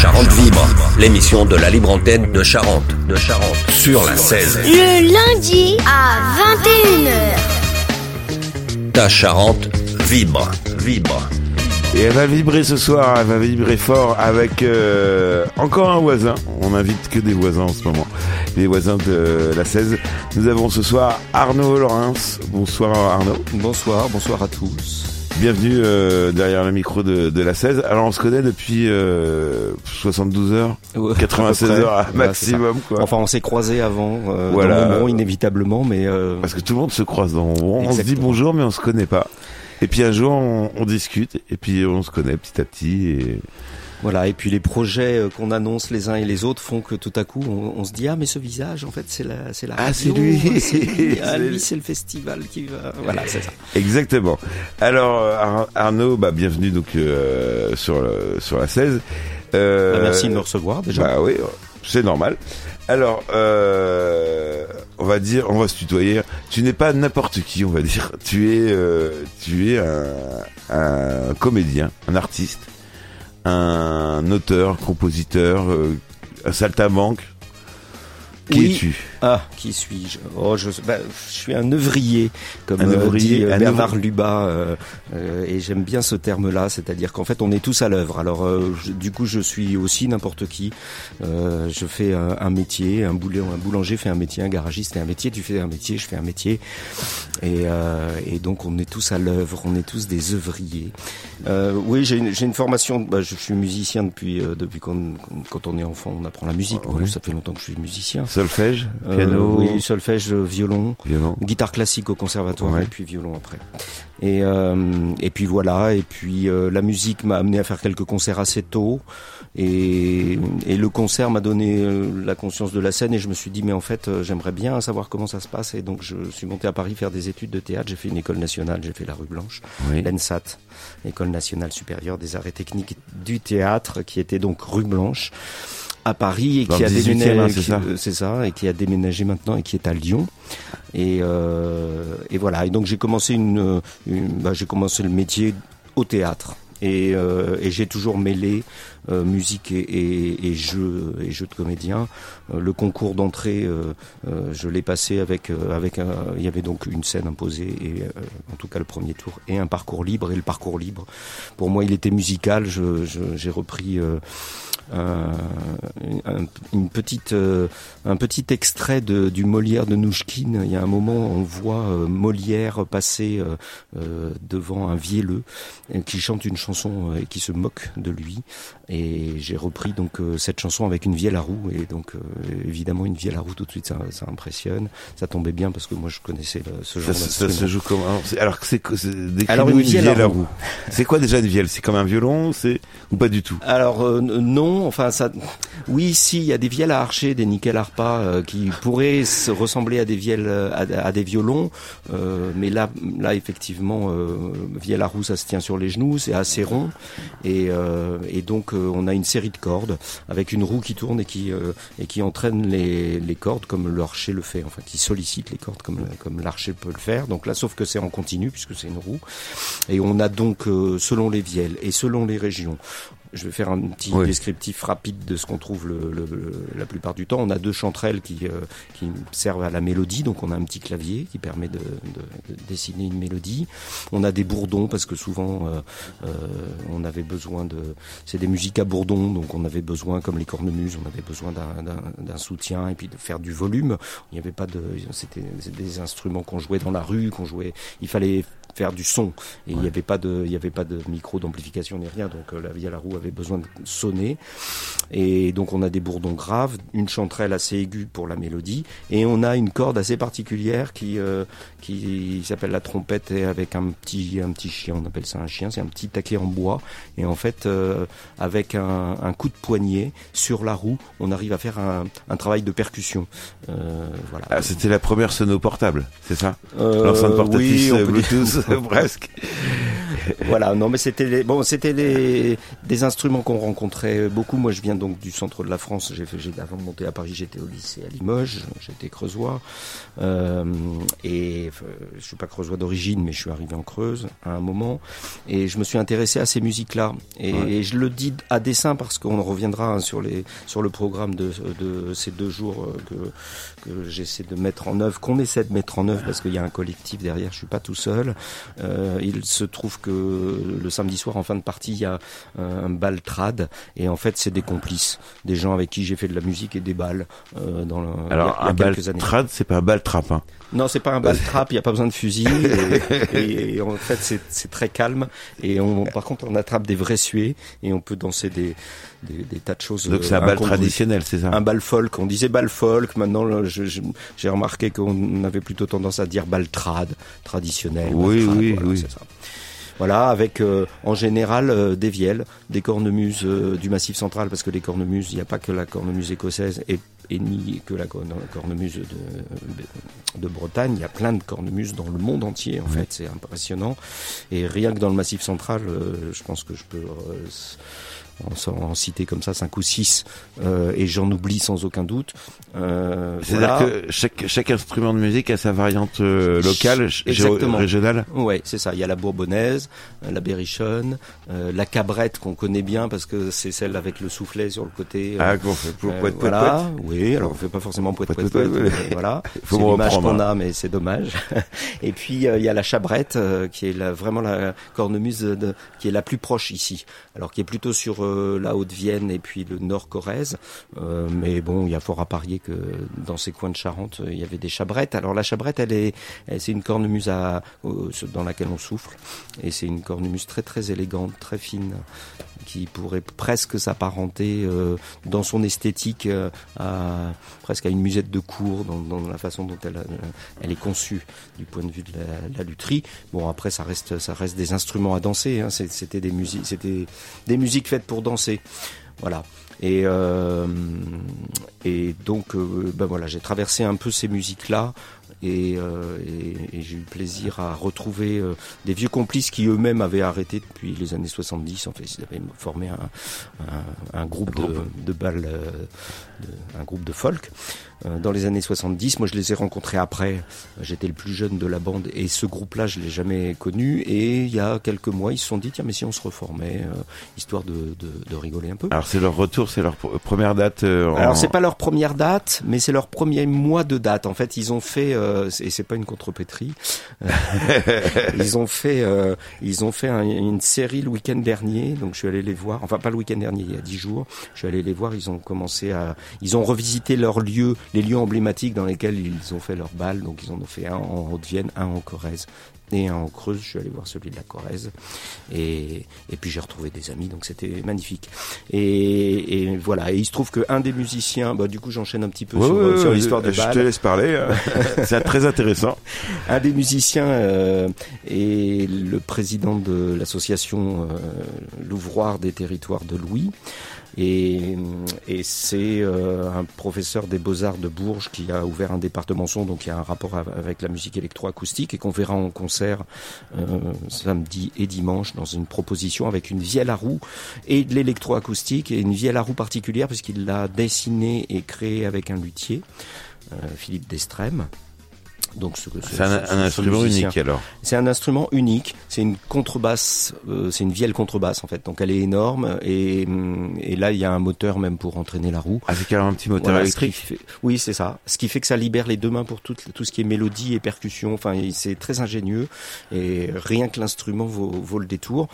Charente Vibre, l'émission de la libre antenne de Charente, de Charente, sur la 16. Le lundi à 21h. Ta Charente vibre, vibre. Et elle va vibrer ce soir, elle va vibrer fort avec euh, encore un voisin. On n'invite que des voisins en ce moment. Les voisins de la 16. Nous avons ce soir Arnaud Laurens. Bonsoir Arnaud. Bonsoir, bonsoir à tous. Bienvenue euh, derrière le micro de, de, la 16. Alors on se connaît depuis euh, 72 heures, Ouais, 96 à peu près. heures à maximum quoi. Enfin, on s'est croisés avant, euh, Voilà. dans inévitablement, mais euh, Parce que tout le monde se croise dans on, on se dit bonjour mais on se connaît pas. Et puis un jour on, on discute et puis on se connaît petit à petit et voilà. Et puis les projets euh, qu'on annonce les uns et les autres font que tout à coup, on, on se dit ah mais ce visage, en fait, c'est la, c'est la Ah, c'est lui. c'est lui, ah, lui, c'est le festival qui va. Voilà, c'est ça. Exactement. Alors euh, Ar- Arnaud, bah, bienvenue donc euh, sur le- sur la 16. Euh, Bah, merci de me recevoir déjà. Bah oui, c'est normal. Alors, euh, on va dire, on va se tutoyer. Tu n'es pas n'importe qui, on va dire. Tu es, euh, tu es un, un comédien, un artiste, un auteur, compositeur, euh, un saltabanque. Qui Oui. es-tu Ah, qui suis-je? Oh, je, bah, je suis un œuvrier, comme Un euh, ouvrier, dit euh, un Bernard Lubat, euh, euh, et j'aime bien ce terme-là, c'est-à-dire qu'en fait, on est tous à l'œuvre. Alors, euh, je- du coup, je suis aussi n'importe qui. Euh, je fais un, un métier, un, boulet, un boulanger fait un métier, un garagiste fait un métier, tu fais un métier, je fais un métier, et, euh, et donc on est tous à l'œuvre, on est tous des œuvriers. Euh, oui, j'ai une, une formation. Bah, je suis musicien depuis euh, depuis qu'on- quand on est enfant, on apprend la musique. Oui. Ça fait longtemps que je suis musicien. Solfège, Euh, piano, oui, solfège, euh, violon, violon. guitare classique au conservatoire Ouais. et puis violon après. Et euh, et puis voilà. Et puis euh, la musique m'a amené à faire quelques concerts assez tôt. Et, et le concert m'a donné la conscience de la scène et je me suis dit mais en fait j'aimerais bien savoir comment ça se passe et donc je suis monté à Paris faire des études de théâtre j'ai fait une école nationale j'ai fait la rue Blanche Oui. l'ENSAT école nationale supérieure des arts et techniques du théâtre qui était donc rue Blanche à Paris et qui a 18e, déménagé hein, c'est ça euh, c'est ça et qui a déménagé maintenant et qui est à Lyon. Et, euh, et voilà. Et donc j'ai commencé une, une- bah, j'ai commencé le métier au théâtre. Et, euh, et j'ai toujours mêlé euh, musique et, et, et jeu et jeu de comédien. Euh, le concours d'entrée, euh, euh, je l'ai passé avec euh, avec un, il y avait donc une scène imposée et euh, en tout cas le premier tour et un parcours libre et le parcours libre pour moi il était musical. Je, je- j'ai repris euh, un, un- une petite euh, un petit extrait de, du Molière de Nouchkine. Il y a un moment, on voit euh, Molière passer euh, euh, devant un vielleux euh, qui chante une chanson euh, et qui se moque de lui. Et j'ai repris donc euh, cette chanson avec une vielle à roue. Et donc euh, évidemment une vielle à roue tout de suite ça, ça impressionne. Ça tombait bien parce que moi je connaissais le- ce Ça, genre se- ça se joue comment Alors, c'est- Alors, c'est Alors, une vielle à roue. C'est quoi déjà une vielle? C'est comme un violon, c'est ou pas du tout? Alors euh, non, enfin ça, oui, si il y a des vielles à archer, des nickel arpa euh, qui pourraient se ressembler à des vielles, à, à des violons, euh, mais là, là effectivement, euh, vielle à roue, ça se tient sur les genoux, c'est assez rond, et, euh, et donc on a une série de cordes avec une roue qui tourne et qui euh, entraîne les, cordes comme l'archer le fait, enfin qui sollicite les cordes comme comme l'archer peut le faire. Donc là, sauf que c'est en continu puisque c'est une roue, et on a donc euh, selon les vielles et selon les régions. Je vais faire un petit Oui. descriptif rapide de ce qu'on trouve le, le- le- la plupart du temps. On a deux chanterelles qui, euh, qui servent à la mélodie, donc on a un petit clavier qui permet de, de- de dessiner une mélodie. On a des bourdons parce que souvent euh, euh, on avait besoin de, c'est des musiques à bourdons, donc on avait besoin, comme les cornemuses, on avait besoin d'un- soutien et puis de faire du volume. Il n'y avait pas de, c'était des instruments qu'on jouait dans la rue, qu'on jouait. Il fallait faire du son. Et il n'y avait pas de il y avait pas de micro d'amplification ni rien. Donc euh, la vie à la roue avait besoin de sonner. Et donc on a des bourdons graves une chanterelle assez aiguë pour la mélodie. Et on a une corde assez particulière qui euh, qui s'appelle la trompette et avec un petit un petit chien. On appelle ça un chien. C'est un petit taquet en bois. Et en fait euh, avec un, un coup de poignet sur la roue on arrive à faire un, un travail de percussion. Euh, voilà. Ah, C'était la première sono portable, c'est ça? Euh, L'enceinte portatrice oui, Bluetooth. Presque. voilà, non, mais c'était les, bon, c'était les, des instruments qu'on rencontrait beaucoup. Moi, je viens donc du centre de la France. J'ai fait, j'ai, avant de monter à Paris, j'étais au lycée à Limoges. J'étais creusois. Euh, et euh, je suis pas creusois d'origine, mais je suis arrivé en Creuse à un moment. Et je me suis intéressé à ces musiques-là. Et, Ouais. et je le dis à dessein parce qu'on reviendra hein, sur les, sur le programme de, de ces deux jours euh, que, que j'essaie de mettre en œuvre, qu'on essaie de mettre en œuvre parce qu'il y a un collectif derrière. Je suis pas tout seul. Euh, il se trouve que le samedi soir, en fin de partie, il y a euh, un bal trad, et en fait, c'est des complices, des gens avec qui j'ai fait de la musique et des balles euh, dans le, il y a- Alors, il y a un bal trad, c'est pas un bal trap, hein. Non, c'est pas un bal trap, il y a pas besoin de fusil, et, et- et en fait, c'est, très calme, et on, par contre, on attrape des vrais suées, et on peut danser des, des, des tas de choses. Donc, c'est un bal traditionnel, c'est ça? Un bal folk, on disait bal folk, maintenant j'ai remarqué qu'on avait plutôt tendance à dire bal trad, traditionnel. Oui, trad, oui, voilà, oui. ça. Voilà, avec euh, en général euh, des vielles, des cornemuses euh, du Massif central, parce que les cornemuses, il n'y a pas que la cornemuse écossaise et, et ni que la corne- cornemuse de, de Bretagne, il y a plein de cornemuses dans le monde entier, en fait, c'est impressionnant. Et rien que dans le Massif central, euh, je pense que je peux euh, en, en citer comme ça cinq ou six, euh, et j'en oublie sans aucun doute. Euh, C'est-à-dire voilà. que chaque, chaque instrument de musique a sa variante euh, locale, Exactement. régionale. Ouais, c'est ça. Il y a la bourbonnaise, euh, la berrichonne, euh, la cabrette qu'on connaît bien parce que c'est celle avec le soufflet sur le côté. euh, Ah, qu'on fait pour poète, poète, voilà. Oui, alors on fait pas forcément poète poète Poète, poète. poète, mais voilà. C'est l'image qu'on a, mais c'est dommage. Et puis euh, il y a la chabrette euh, qui est la, vraiment la cornemuse de, qui est la plus proche ici. Alors qui est plutôt sur euh, la Haute-Vienne et puis le Nord Corrèze. Euh, mais bon, il y a fort à parier que dans ces coins de Charente, euh, il y avait des chabrettes. Alors la chabrette, elle est, c'est une cornemuse à, dans laquelle on souffle, et c'est une cornemuse très très élégante, très fine, qui pourrait presque s'apparenter euh, dans son esthétique euh, à presque à une musette de cour dans, dans la façon dont elle, euh, elle est conçue du point de vue de la, la lutherie. Bon après ça reste ça reste des instruments à danser. Hein. C'était des musiques c'était des musiques faites pour danser. Voilà. Et, euh, et donc, euh, ben voilà, j'ai traversé un peu ces musiques-là. Et, euh, et, et j'ai eu plaisir à retrouver euh, des vieux complices qui eux-mêmes avaient arrêté depuis les années 70. En fait, ils avaient formé un, un, un groupe de, de balles, euh, de- un groupe de folk euh, dans les années 70. Moi, je les ai rencontrés après. J'étais le plus jeune de la bande et ce groupe-là, je l'ai jamais connu. Et il y a quelques mois, ils se sont dit tiens, mais si on se reformait, euh, histoire de, de, de rigoler un peu. Alors, c'est leur retour, c'est leur pr- première date. euh, en- Alors c'est pas leur première date, mais c'est leur premier mois de date. En fait, ils ont fait euh, et c'est pas une contrepétrie. Euh, ils ont fait euh, ils ont fait un- une série le week-end dernier. Donc je suis allé les voir. Enfin pas le week-end dernier, il y a dix jours. Je suis allé les voir. Ils ont commencé à ils ont revisité leurs lieux, les lieux emblématiques dans lesquels ils ont fait leur bal. Donc ils en ont fait un en Haute-Vienne, un en Corrèze et un en Creuse. Je suis allé voir celui de la Corrèze et et puis j'ai retrouvé des amis. Donc c'était magnifique. Et, et voilà. Et il se trouve que un des musiciens, bah du coup j'enchaîne un petit peu Ouais, sur, ouais, sur ouais, l'histoire de Je bal. te laisse parler. euh, c'est très intéressant. Un des musiciens euh, est le président de l'association euh, L'Ouvroir des territoires de Louis. Et, c'est euh, un professeur des beaux-arts de Bourges qui a ouvert un département son, donc il y a un rapport av- avec la musique électroacoustique et qu'on verra en concert euh, samedi et dimanche dans une proposition avec une vielle à roue et de l'électroacoustique et une vielle à roue particulière puisqu'il l'a dessinée et créée avec un luthier, euh, Philippe Destrême. Donc ce- ce- C'est un, ce- un ce instrument unique alors. C'est un instrument unique. C'est une contrebasse. euh, c'est une vielle contrebasse en fait. Donc elle est énorme et, et là il y a un moteur même pour entraîner la roue. Avec un petit moteur Voilà, ce qui électrique. fait- oui, c'est ça. Ce qui fait que ça libère les deux mains pour tout, tout ce qui est mélodie et percussion. Enfin, c'est très ingénieux et rien que l'instrument vaut, vaut le détour.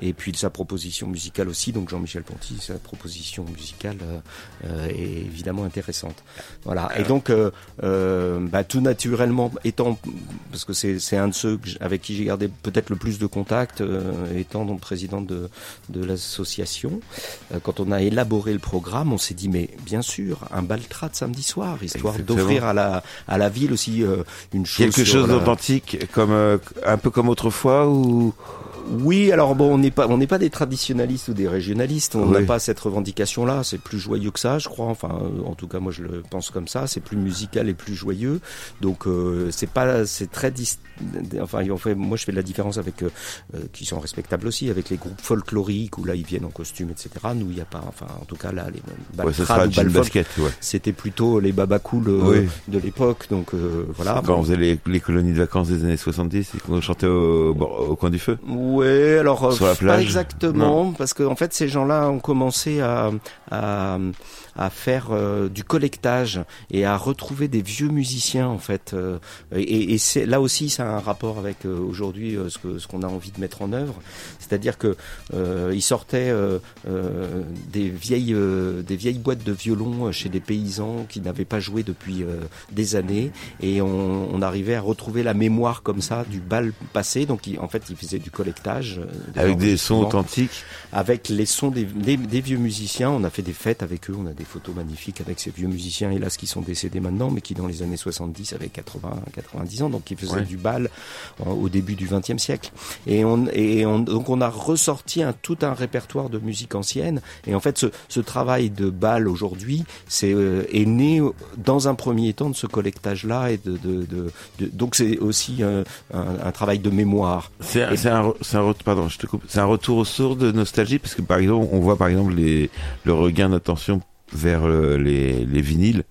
Et puis sa proposition musicale aussi. Donc Jean-Michel Ponty, sa proposition musicale euh, euh, est évidemment intéressante. Voilà. Et donc, euh, euh, bah, tout naturellement, étant parce que c'est c'est un de ceux avec qui j'ai gardé peut-être le plus de contact, euh, étant donc président de de l'association. Euh, quand on a élaboré le programme, on s'est dit mais bien sûr un baltrade samedi soir, histoire d'offrir à la à la ville aussi euh, une chose Quelque chose la- d'authentique, comme euh, un peu comme autrefois ou Oui, alors bon, on n'est pas, on n'est pas des traditionalistes ou des régionalistes. On n'a Oui. pas cette revendication-là. C'est plus joyeux que ça, je crois. Enfin, en tout cas, moi, je le pense comme ça. C'est plus musical et plus joyeux. Donc, euh, c'est pas, c'est très, dis- enfin, fait, moi, je fais de la différence avec, euh, euh, qui sont respectables aussi, avec les groupes folkloriques où là, ils viennent en costume, etc. Nous, il n'y a pas, enfin, en tout cas, là, les Ouais, baltrades sera ou basket, ouais. c'était plutôt les babacools euh, Oui. de l'époque. Donc, euh, voilà. Quand on faisait les, les colonies de vacances des années 70 et qu'on chantait au, coin du feu. Ouais, alors euh, Sur la pas exactement, parce que en fait ces gens-là ont commencé à à, à faire euh, du collectage et à retrouver des vieux musiciens en fait. euh, et et c'est là aussi ça a un rapport avec euh, aujourd'hui euh, ce que ce qu'on a envie de mettre en œuvre, c'est-à-dire que euh, ils sortaient euh, euh, des vieilles euh, des vieilles boîtes de violon chez des paysans qui n'avaient pas joué depuis euh, des années et on, on arrivait à retrouver la mémoire comme ça du bal passé. Donc ils- en fait ils faisaient du collectage Avec des sons authentiques. avec les sons des, des, des vieux musiciens. On a fait des fêtes avec eux, on a des photos magnifiques avec ces vieux musiciens, hélas, qui sont décédés maintenant, mais qui dans les années 70 avaient 80, 90 ans, donc qui faisaient Ouais. du bal en- au début du XXe siècle. Et, on, et on, donc on a ressorti un, tout un répertoire de musique ancienne. Et en fait, ce, ce travail de bal aujourd'hui, c'est euh, est né dans un premier temps de ce collectage-là et de, de, de, de- donc c'est aussi euh, un, un travail de mémoire. C'est un, un, pardon, je te coupe. C'est un retour aux sources de nostalgie parce que par exemple, on voit par exemple les, le regain d'attention vers euh, les, les vinyles,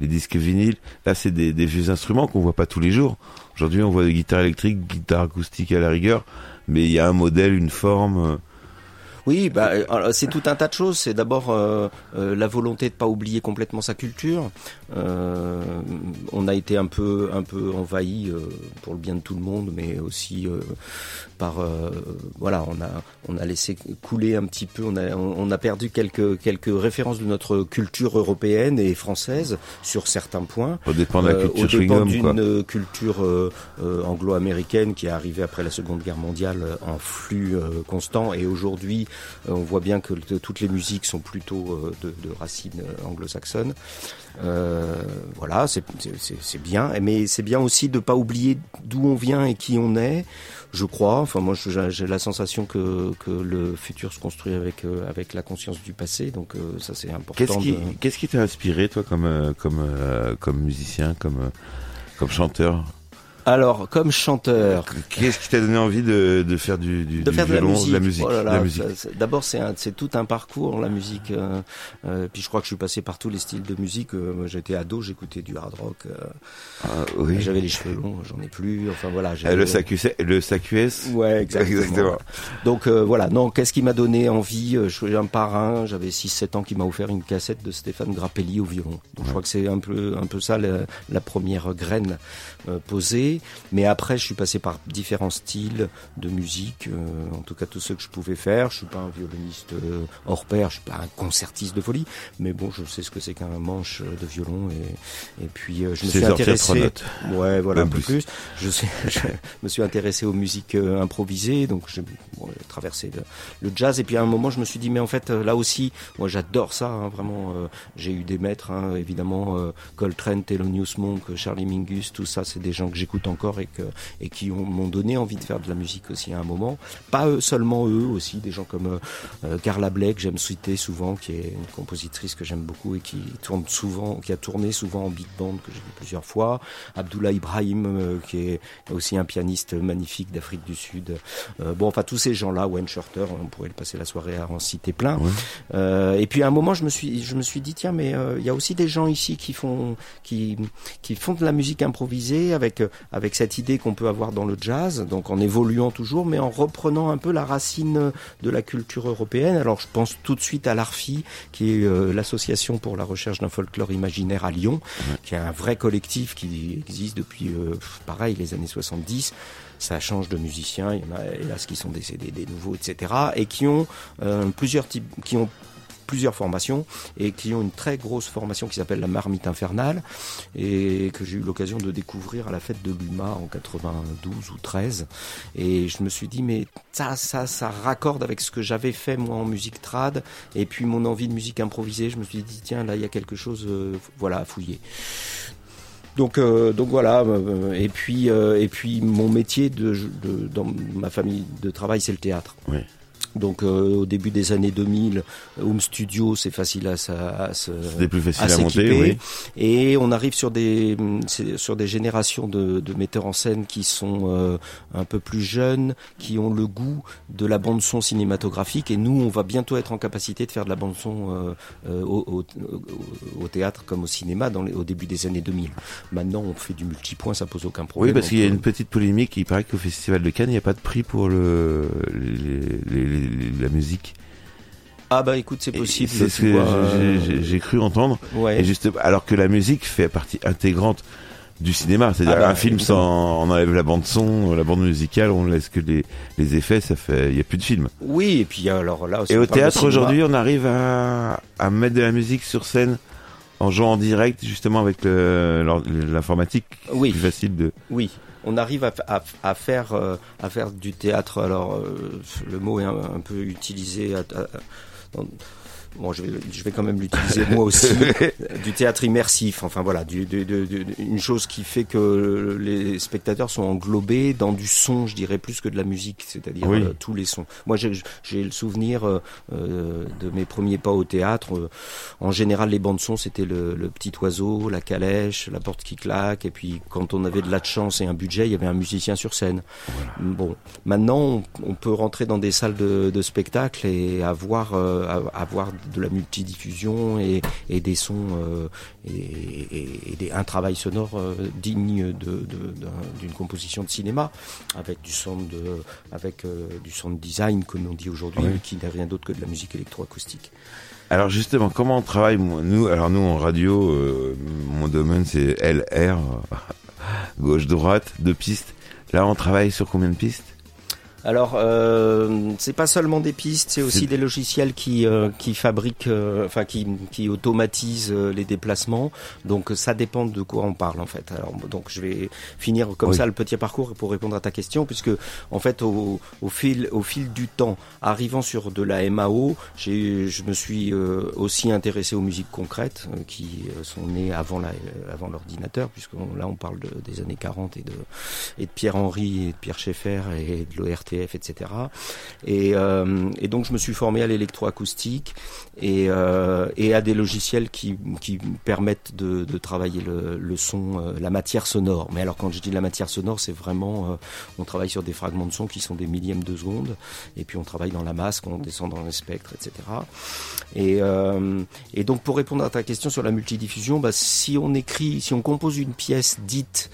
les disques vinyles. Là, c'est des, vieux instruments qu'on voit pas tous les jours. Aujourd'hui, on voit des guitares électriques, guitares acoustiques à la rigueur, mais il y a un modèle, une forme. Oui, bah, euh, c'est tout un tas de choses. C'est d'abord euh, euh, la volonté de pas oublier complètement sa culture. Euh, on a été un peu, un peu envahi euh, pour le bien de tout le monde, mais aussi euh, par, euh, voilà, on a, on a laissé couler un petit peu. On a, on, a perdu quelques, quelques références de notre culture européenne et française sur certains points. Ça dépend de la culture au dépend d'une culture euh, euh, anglo-américaine qui est arrivée après la Seconde Guerre mondiale en flux euh, constant et aujourd'hui on voit bien que toutes les musiques sont plutôt euh, de, de racines euh, anglo-saxonnes. Euh, voilà, c'est- bien, mais c'est bien aussi de pas oublier d'où on vient et qui on est. Je crois. Enfin, moi, j'ai la sensation que, que le futur se construit avec euh, avec la conscience du passé. Donc euh, ça, c'est important. Qu'est-ce qui, de- t'a inspiré, toi, comme, euh, comme, euh, comme musicien, comme, euh, comme chanteur? Alors, comme chanteur, Qu'est-ce qui t'a donné envie de, de faire du, du, de du faire violon, musique. de la musique, Oh musique? c'est- D'abord, c'est tout un parcours la musique. euh, euh, puis je crois que je suis passé par tous les styles de musique. Euh, J'étais ado, j'écoutais du hard rock. euh, Ah, oui. J'avais les cheveux longs, j'en ai plus. Enfin voilà. Euh, le, SAQS, le SAQS Ouais, exactement. Exactement. Donc euh, voilà, non, qu'est-ce qui m'a donné envie Je suis un parrain, j'avais 6-7 ans qui m'a offert une cassette de Stéphane Grappelli au violon. Donc je crois que c'est un peu un peu ça la, la première graine euh, Mais après, je suis passé par différents styles de musique, euh, en tout cas tous ceux que je pouvais faire. Je suis pas un violoniste euh, hors pair, je suis pas un concertiste de folie, mais bon, je sais ce que c'est qu'un manche euh, de violon et et puis euh, je me suis intéressé. Ouais, voilà, un peu plus. plus. Je, sais, je me suis intéressé aux musiques euh, improvisées, donc j'ai bon, traversé le, le jazz. Et puis à un moment, je me suis dit, mais en fait, là aussi, moi j'adore ça, hein, vraiment. euh, j'ai eu des maîtres, hein, évidemment, euh, Coltrane, Thelonious Monk, Charlie Mingus, tout ça, c'est des gens que j'écoute encore et, que, et qui ont- m'ont donné envie de faire de la musique aussi à un moment. Pas eux, seulement eux aussi, des gens comme euh, euh, Carla Blake, j'aime citer souvent, qui est une compositrice que j'aime beaucoup et qui tourne souvent, qui a tourné souvent en big band, que j'ai vu plusieurs fois. Abdullah Ibrahim, euh, qui est aussi un pianiste magnifique d'Afrique du Sud. Euh, bon, enfin tous ces gens-là, Wayne Shorter, on pourrait passer la soirée à en citer plein. Ouais. Euh, et puis à un moment, je me suis, je me suis dit tiens, mais euh, il y a aussi des gens ici qui font, qui, qui font de la musique improvisée avec avec cette idée qu'on peut avoir dans le jazz, donc en évoluant toujours, mais en reprenant un peu la racine de la culture européenne. Alors je pense tout de suite à l'ARFI, qui est euh, l'association pour la recherche d'un folklore imaginaire à Lyon, qui est un vrai collectif qui existe depuis, euh, pareil, les années 70 ça change de musiciens, il y en a hélas qui sont décédés, des nouveaux, etc. et qui ont euh, plusieurs types, qui ont plusieurs formations et qui ont une très grosse formation qui s'appelle la marmite infernale et que j'ai eu l'occasion de découvrir à la fête de l'UMA en 92 ou 13 et je me suis dit mais ça ça ça raccorde avec ce que j'avais fait moi en musique trad et puis mon envie de musique improvisée je me suis dit tiens là il y a quelque chose euh, voilà à fouiller Donc, euh, donc voilà. euh, Et puis, et puis mon métier de- dans ma famille de travail, c'est le théâtre. Oui. Donc euh, au début des années 2000, home studio, c'est facile à, à se C'était plus facile à à, monter, oui. Et on arrive sur des sur des générations de, de metteurs en scène qui sont euh, un peu plus jeunes, qui ont le goût de la bande son cinématographique. Et nous, on va bientôt être en capacité de faire de la bande son euh, euh, au, au- au- théâtre comme au cinéma dans les- au début des années 2000. Maintenant, on fait du multipoint, ça pose aucun problème. Oui, parce qu'il y a une petite polémique. Il paraît qu'au Festival de Cannes, il n'y a pas de prix pour le, les- les- les- la musique. Ah bah écoute, c'est possible. C'est ce que euh, j'ai cru entendre. ouais. Et juste, alors que la musique fait partie intégrante du cinéma. C'est-à-dire Ah bah, un film sans, on enlève la bande son, la bande musicale, on laisse que les, les effets, ça fait, il y a plus de film. Oui, et puis alors là aussi. Et au théâtre cinéma. aujourd'hui, on arrive à, à mettre de la musique sur scène en jouant en direct, justement avec l'informatique. Oui. Plus facile de. Oui, on arrive à, à- à faire euh, à faire du théâtre. Alors euh, le mot est un, peu utilisé. à- Bon, je vais, je vais quand même l'utiliser moi aussi. du théâtre immersif. Enfin voilà, du, de- de- une chose qui fait que les spectateurs sont englobés dans du son, je dirais plus que de la musique, c'est-à-dire Oui. euh, tous les sons. Moi, j'ai le souvenir euh, euh, de mes premiers pas au théâtre. Euh, en général, les bandes son, c'était le, le petit oiseau, la calèche, la porte qui claque, et puis quand on avait de la chance et un budget, il y avait un musicien sur scène. Bon, maintenant, on, on peut rentrer dans des salles de, de spectacle et avoir euh, avoir de la multidiffusion et, et des sons euh, et, et- et des, un travail sonore euh, digne de- de- d'un- d'une composition de cinéma avec du sound de, avec euh, du sound design comme on dit aujourd'hui Oui. qui n'est rien d'autre que de la musique électroacoustique. Alors justement, comment on travaille Nous, alors nous en radio, euh, mon domaine c'est LR, gauche droite, deux pistes. Là, on travaille sur combien de pistes? Alors, euh, c'est pas seulement des pistes, c'est aussi des logiciels qui euh, qui fabriquent, euh, enfin qui qui automatisent euh, les déplacements. Donc ça dépend de quoi on parle en fait. Alors donc je vais finir comme Oui. ça le petit parcours pour répondre à ta question, puisque en fait au, au fil au fil du temps, arrivant sur de la MAO, j'ai je me suis euh, aussi intéressé aux musiques concrètes euh, qui euh, sont nées avant la euh, avant l'ordinateur, puisque là on parle de- des années 40 et de et de Pierre Henry et de Pierre Schaeffer et de etc. Et, euh, et donc je me suis formé à l'électroacoustique et, euh, à des logiciels qui, qui permettent de, travailler le, son, euh, la matière sonore. Mais alors quand je dis la matière sonore, c'est vraiment, on travaille sur des fragments de son qui sont des millièmes de seconde, et puis on travaille dans la masse, on descend dans les spectres, etc. Et, et donc pour répondre à ta question sur la multidiffusion, bah, si on écrit, si on compose une pièce dite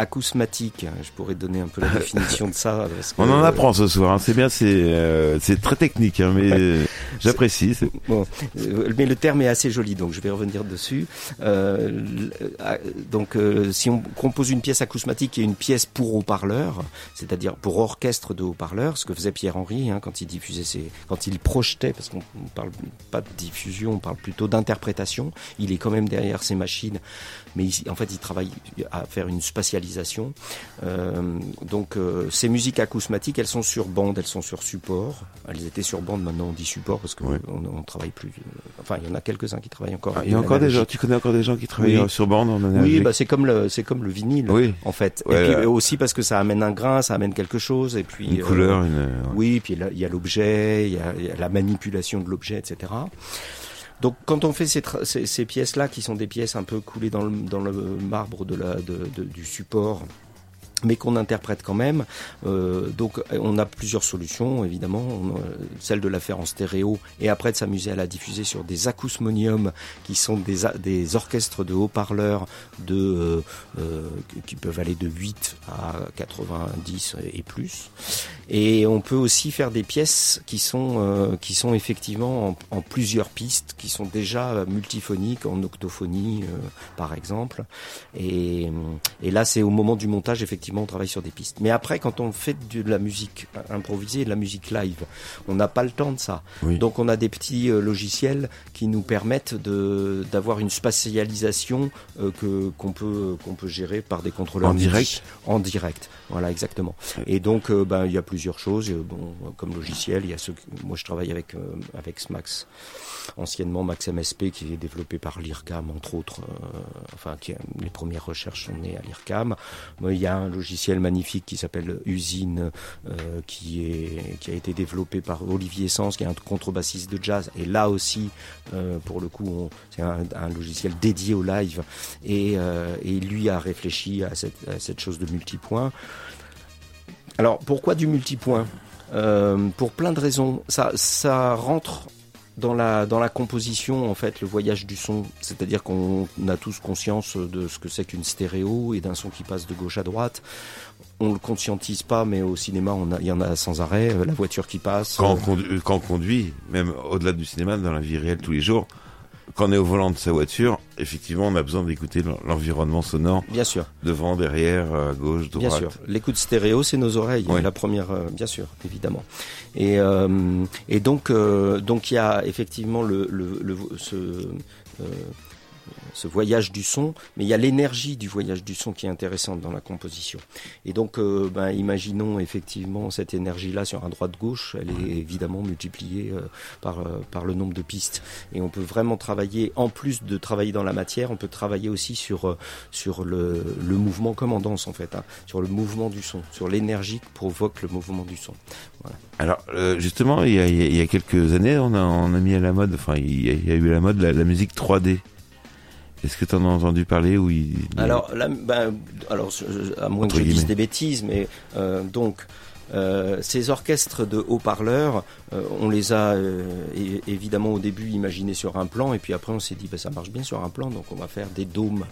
acousmatique, je pourrais donner un peu la définition de ça. parce que- On en apprend ce soir. hein. C'est bien, c'est euh, c'est très technique, hein, mais j'apprécie. Bon, euh, mais le terme est assez joli, donc je vais revenir dessus. Euh, donc, euh, si on compose une pièce acousmatique et une pièce pour haut-parleur, c'est-à-dire pour orchestre de haut-parleur, ce que faisait Pierre Henry hein, quand il diffusait ses, quand il projetait, parce qu'on ne parle pas de diffusion, on parle plutôt d'interprétation. Il est quand même derrière ses machines, mais il- en fait, il travaille à faire une spatialisation. Euh, donc, euh, ces musiques acousmatiques, elles sont sur bande, elles sont sur support. Elles étaient sur bande, maintenant on dit support parce qu'on Ouais. on travaille plus. euh, Enfin, il y en a quelques-uns qui travaillent encore. Ah, Il y a encore des gens. Tu connais encore des gens qui travaillent Oui. sur bande en Oui, analogique bah c'est comme le c'est comme le vinyle Oui. en fait. Ouais, et puis euh, aussi parce que ça amène un grain, ça amène quelque chose et puis Une euh, couleur, une. oui, puis il y a l'objet, il y a, il y a la manipulation de l'objet, etc. Donc, quand on fait ces, ces, ces pièces-là, qui sont des pièces un peu coulées dans le, dans le marbre du support, mais qu'on interprète quand même. Euh, donc on a plusieurs solutions évidemment, a celle de la faire en stéréo et après de s'amuser à la diffuser sur des acousmoniums qui sont des, des orchestres de haut-parleurs de euh, euh, qui peuvent aller de 8 à 90 et plus. Et on peut aussi faire des pièces qui sont euh, qui sont effectivement en, plusieurs pistes, qui sont déjà multiphoniques en octophonie euh, par exemple. Et, et là c'est au moment du montage effectivement effectivement, on travaille sur des pistes. Mais après, quand on fait de la musique improvisée, de la musique live, on n'a pas le temps de ça. Oui. Donc, on a des petits euh, logiciels qui nous permettent de d'avoir une spatialisation euh, que qu'on peut qu'on peut gérer par des contrôleurs En MIDI. direct En direct, voilà exactement. Et donc, euh, ben, il y a plusieurs choses. Bon, comme logiciel, il y a ceux. Moi, je travaille avec euh, avec Smax, anciennement Max MSP, qui est développé par l'IRCAM, entre autres. enfin, qui, les premières recherches sont nées à l'IRCAM. Il y a un logiciel magnifique qui s'appelle Usine, euh, qui est qui a été développé par Olivier Sens, qui est un contrebassiste de jazz. Et là aussi, euh, pour le coup, c'est un, logiciel dédié au live. Et, euh, lui a réfléchi à cette, cette chose de multipoint. Alors, pourquoi du multipoint? Pour plein de raisons. Ça, ça rentre dans la, dans la composition, en fait, le voyage du son. C'est-à-dire qu'on a tous conscience de ce que c'est qu'une stéréo et d'un son qui passe de gauche à droite. On le conscientise pas, mais au cinéma, on il y en a sans arrêt. La voiture qui passe. Quand quand on conduit, même au-delà du cinéma, dans la vie réelle tous les jours, quand on est au volant de sa voiture, effectivement, on a besoin d'écouter l'en- l'environnement sonore Bien sûr. devant, derrière, à gauche, droite. Bien sûr. L'écoute stéréo, c'est nos oreilles. Oui. La première, euh, bien sûr, évidemment. Et, euh, et donc, euh, donc il y a effectivement le, le, le- ce, euh, ce voyage du son, mais il y a l'énergie du voyage du son qui est intéressante dans la composition. Et donc, euh, ben, imaginons effectivement cette énergie-là sur un droite-gauche, elle est évidemment multipliée euh, par, euh, par le nombre de pistes. Et on peut vraiment travailler, en plus de travailler dans la matière, on peut travailler aussi sur, le, mouvement comme en danse fait, hein, sur le mouvement du son, sur l'énergie que provoque le mouvement du son. Alors, justement, il y, a, quelques années, on a, mis à la mode, enfin, il y a, eu à la mode la musique 3D. Est-ce que tu en as entendu parler ou il... Alors, là, ben, alors à moins que je dise des bêtises, mais euh, donc euh, ces orchestres de haut-parleurs, euh, on les a euh, évidemment au début imaginés sur un plan, et puis après on s'est dit ben, ça marche bien sur un plan, donc on va faire des dômes.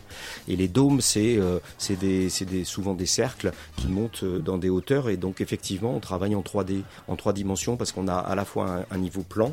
Et les dômes, c'est euh, c'est des, c'est des, souvent des cercles qui montent dans des hauteurs, et donc effectivement on travaille en 3D, en trois dimensions, parce qu'on a à la fois un, un niveau plan.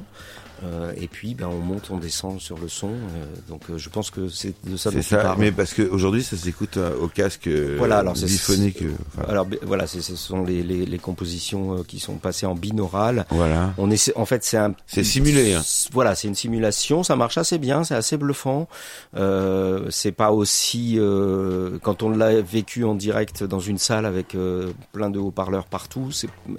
Euh, et puis, ben, on monte, on descend sur le son. euh, donc, euh, je pense que c'est de ça C'est ça, parles. mais parce qu'aujourd'hui, ça s'écoute euh, au casque euh, Voilà, alors c'est- biphonique. euh, enfin, Alors b- voilà, ce sont les, les, les compositions qui sont passées en binaural. voilà. On essaie, en fait, c'est un. C'est simulé, hein. Voilà, c'est une simulation. Ça marche assez bien, c'est assez bluffant. Euh, c'est pas aussi euh, quand on l'a vécu en direct dans une salle avec plein de haut-parleurs partout.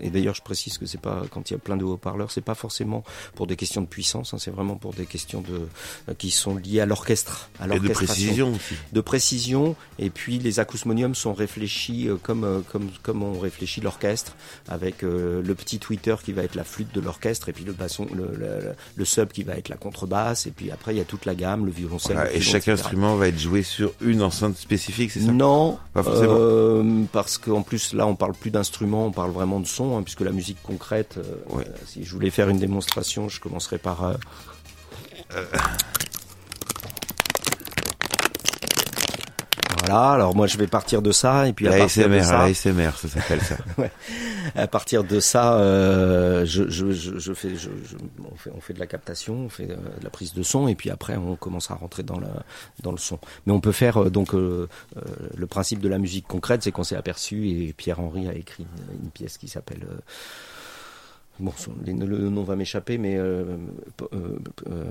Et d'ailleurs, je précise que c'est pas quand il y a plein de haut-parleurs, c'est pas forcément pour des questions de puissance. hein, c'est vraiment pour des questions de euh, qui sont liées à l'orchestre, à Et de précision aussi. de précision et puis les acousmoniums sont réfléchis euh, comme euh, comme comme on réfléchit l'orchestre avec le petit tweeter qui va être la flûte de l'orchestre et puis le basson le, le, le sub qui va être la contrebasse et puis après il y a toute la gamme le violoncelle Voilà, et chaque etc. instrument va être joué sur une enceinte spécifique, c'est ça? Non, Pas forcément. euh, parce qu'en plus là on parle plus d'instruments, on parle vraiment de son, hein, puisque la musique concrète. euh, Ouais. euh, si je voulais faire une démonstration, je par. euh, Voilà, alors moi je vais partir de ça et puis à La partir de ASMR, ça, la ASMR, ça s'appelle ça. à partir de ça, euh, je, je, je, je fais, je, je- on fait, on fait de la captation, on fait euh, de la prise de son, et puis après on commence à rentrer dans le son. Mais on peut faire euh, donc euh, euh, le principe de la musique concrète, c'est qu'on s'est aperçu et Pierre Henry a écrit une, une pièce qui s'appelle euh, Bon, le nom va m'échapper, mais euh, euh, euh,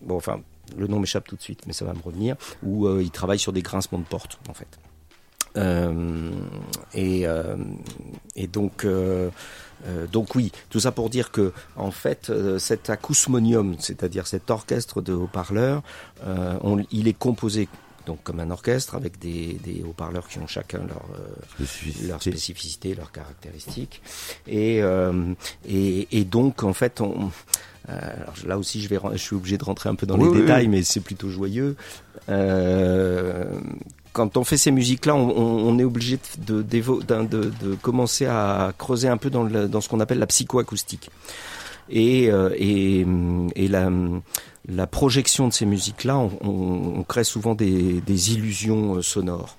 bon, enfin, le nom m'échappe tout de suite, mais ça va me revenir. Où il travaille sur des grincements de porte, en fait. Et, donc, donc oui, tout ça pour dire que en fait, cet acousmonium, c'est-à-dire cet orchestre de haut-parleurs, il est composé donc comme un orchestre avec des, des haut-parleurs qui ont chacun leur euh, Spécificité. leurs caractéristiques. Et, euh, et, et donc, en fait, on, euh, alors là aussi, je, vais, ren- je suis obligé de rentrer un peu dans Oui, les oui, détails, oui. mais c'est plutôt joyeux. Euh, quand on fait ces musiques-là, on, est obligé de, commencer à creuser un peu dans, le, dans ce qu'on appelle la psychoacoustique. Et, euh, et, et la, la projection de ces musiques-là, on, on- on crée souvent des, des illusions euh, sonores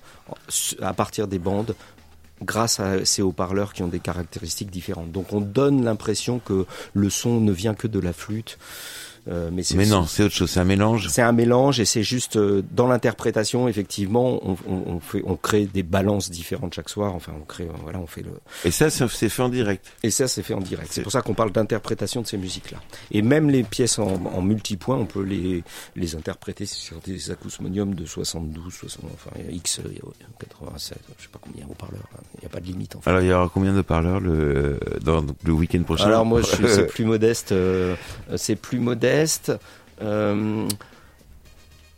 à partir des bandes grâce à ces haut-parleurs qui ont des caractéristiques différentes. Donc on donne l'impression que le son ne vient que de la flûte Euh, mais non, c'est autre chose, c'est un mélange. c'est un mélange et c'est juste euh, dans l'interprétation effectivement on, on, on fait on crée des balances différentes chaque soir enfin on crée euh, voilà on fait le Et ça, c'est fait en direct. et ça c'est fait en direct c'est pour ça qu'on parle d'interprétation de ces musiques là et même les pièces en, en multipoint on peut les les interpréter sur des acousmoniums de 72 60 enfin X euh, 87 je sais pas combien haut parleurs il n'y a pas de limite en fait Alors, il y aura combien de parleurs le, dans le week-end prochain? Alors moi suis- c'est plus modeste euh, c'est plus modeste euh,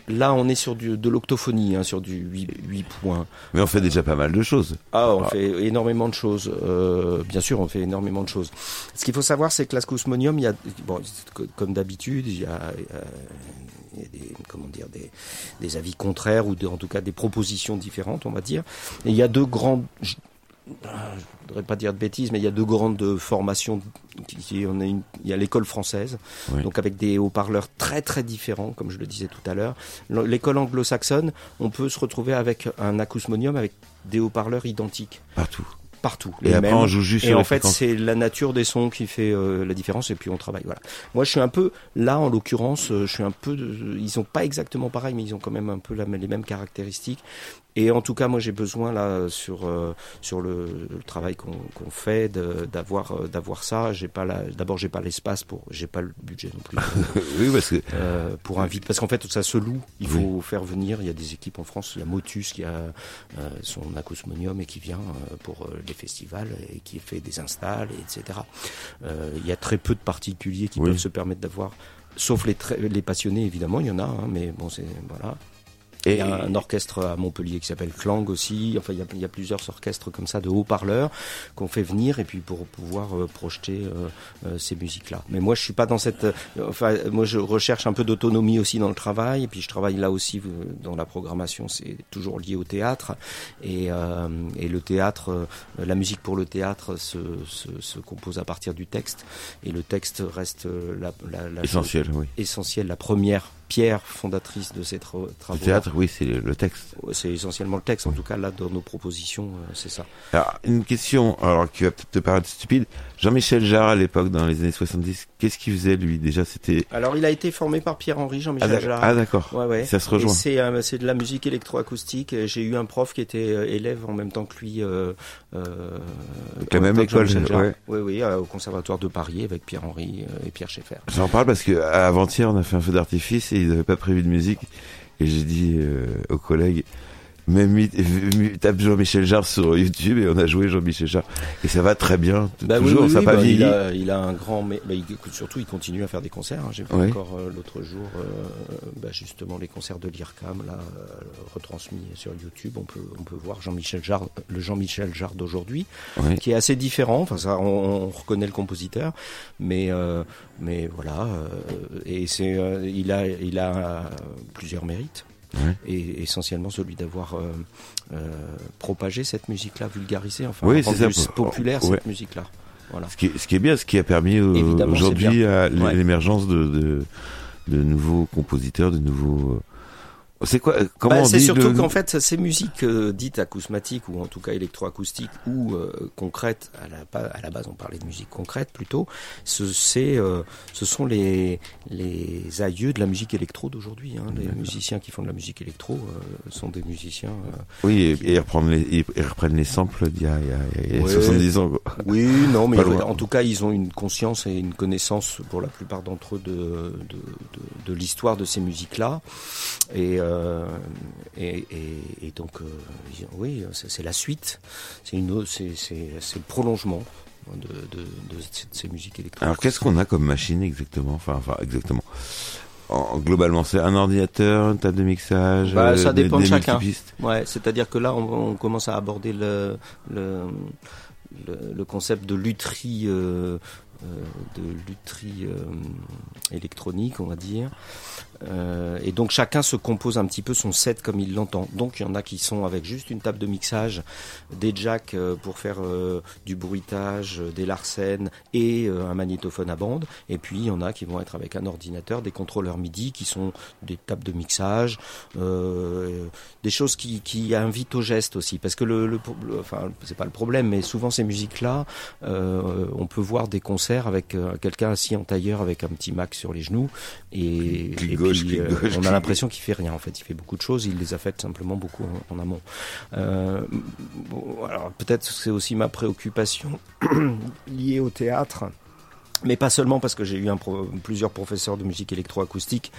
Là, on est sur du, de l'octophonie, hein, sur du 8, 8 points. Mais on fait déjà pas mal de choses. Ah, on Ah. fait énormément de choses. Euh, bien sûr, on fait énormément de choses. Ce qu'il faut savoir, c'est que l'Ascousmonium, il y a, bon, co- comme d'habitude, il y a, euh, il y a des, comment dire, des, des avis contraires ou de- en tout cas des propositions différentes, on va dire. Et il y a deux grandes, je, ah, je voudrais pas dire de bêtises, mais il y a deux grandes formations. Qui, qui- on a une, il y a l'école française, Oui. donc avec des haut-parleurs très très différents, comme je le disais tout à l'heure. L'école anglo-saxonne, on peut se retrouver avec un acousmonium avec des haut-parleurs identiques Partout. partout. Et les après, mêmes. on joue juste Et en fait, c'est la nature des sons qui fait euh, la différence et puis on travaille. Voilà. Moi, je suis un peu là, en l'occurrence, euh, je suis un peu. de- ils sont pas exactement pareils, mais ils ont quand même un peu la- les mêmes caractéristiques. Et en tout cas, moi, j'ai besoin là sur euh, sur le, le travail qu'on qu'on fait d'avoir euh, d'avoir ça. J'ai pas la. D'abord, j'ai pas l'espace pour. J'ai pas le budget non plus. oui, parce que euh, pour inviter parce qu'en fait ça se loue il faut faire venir il y a des équipes en France il y a Motus qui a euh, son acousmonium et qui vient euh, pour euh, les festivals et qui fait des installs et etc Euh, il y a très peu de particuliers qui Oui. peuvent se permettre d'avoir sauf les les passionnés évidemment il y en a hein, mais bon c'est voilà il et, y a un orchestre à Montpellier qui s'appelle Clang aussi. Enfin, il y a, il y a plusieurs orchestres comme ça de haut-parleurs qu'on fait venir et puis pour pouvoir euh, projeter euh, euh, ces musiques-là. Mais moi, je suis pas dans cette. enfin, moi, je recherche un peu d'autonomie aussi dans le travail. Et puis, je travaille là aussi dans la programmation. C'est toujours lié au théâtre et, et le théâtre, la musique pour le théâtre se, se, se compose à partir du texte et le texte reste la, la, chose oui. essentielle, la première pierre fondatrice de ces tra- travaux. Le théâtre, oui, c'est le, texte. C'est essentiellement le texte, en tout cas là dans nos propositions, euh, c'est ça. Alors, une question, alors qui va peut-être te paraître stupide. Jean-Michel Jarre, à l'époque, dans les années 70, qu'est-ce qu'il faisait, lui? Déjà, c'était... Alors il a été formé par Pierre-Henri, Ah, Jean-Michel d'ac- Jarre. ah, d'accord. Ouais, ouais. Ça se rejoint. C'est euh, c'est de la musique électroacoustique. J'ai eu un prof qui était euh, élève en même temps que lui. Euh, euh, Avec la même école, ouais. Oui, oui, au Conservatoire de Paris avec Pierre-Henri et Pierre Schaeffer. J'en parle parce que à- avant-hier, on a fait un feu d'artifice et ils n'avaient pas prévu de musique. Et j'ai dit euh, aux collègues, mi- tape Jean-Michel Jarre sur YouTube et on a joué Jean-Michel Jarre. Et ça va très bien. Bah toujours, oui, ça oui, pas bah, vieilli. il, a, il a un grand, mais bah, il- surtout il continue à faire des concerts. hein. J'ai vu encore euh, l'autre jour, euh, bah, justement les concerts de l'IRCAM là euh, retransmis sur YouTube. On peut on peut voir Jean-Michel Jarre, le Jean-Michel Jarre d'aujourd'hui, Oui. qui est assez différent. Enfin ça, on, on reconnaît le compositeur, mais euh, mais voilà. euh, et c'est euh, il a il a euh, plusieurs mérites. Ouais. Et essentiellement celui d'avoir euh, euh, propagé cette musique-là, vulgarisé, enfin Oui, rendu ça. populaire cette musique-là. Voilà. Ce qui, est, ce qui est bien, ce qui a permis euh, aujourd'hui à l'émergence de, de, de nouveaux compositeurs, de nouveaux. C'est quoi euh, Comment Bah, c'est surtout qu'en fait, ces musiques euh, dites acousmatiques ou en tout cas électroacoustiques ou euh, concrètes, à la, ba- à la base on parlait de musique concrète plutôt, ce, c'est, euh, ce sont les, les aïeux de la musique électro d'aujourd'hui. Hein. Les musiciens qui font de la musique électro euh, sont des musiciens. Oui, et, et ils, reprennent les, ils- reprennent les samples d'il y a, il y a- il y a Ouais. 70 ans. quoi. Oui, non, mais en tout cas, ils ont une conscience et une connaissance pour la plupart d'entre eux de, de, de, de l'histoire de ces musiques-là. Et, euh, et, et, et donc, euh, oui, c'est la suite. C'est le prolongement de, de, de ces- musiques électroniques. Alors qu'est-ce qu'on a comme machine exactement? Enfin, enfin exactement. En, globalement, c'est un ordinateur, une table de mixage. Bah, ça des- dépend de chacun. Ouais, c'est-à-dire que là, on, on commence à aborder le, le, le, le concept de lutherie, euh, euh, de lutherie euh, électronique, on va dire. Euh, et donc chacun se compose un petit peu son set comme il l'entend. Donc il y en a qui sont avec juste une table de mixage, des jacks euh, pour faire euh, du bruitage, des larcènes et euh, un magnétophone à bande. Et puis il y en a qui vont être avec un ordinateur, des contrôleurs MIDI qui sont des tables de mixage, euh, des choses qui, qui invitent au geste aussi. Parce que le, le, le- enfin c'est pas le problème, mais souvent ces musiques-là, euh, on peut voir des concerts avec quelqu'un assis en tailleur avec un petit Mac sur les genoux et euh, on a l'impression qu'il fait rien en fait. Il fait beaucoup de choses. Il les a faites simplement beaucoup en, en amont. Euh, bon, alors peut-être que c'est aussi ma préoccupation liée au théâtre. Mais pas seulement parce que j'ai eu un pro- plusieurs professeurs de musique électroacoustique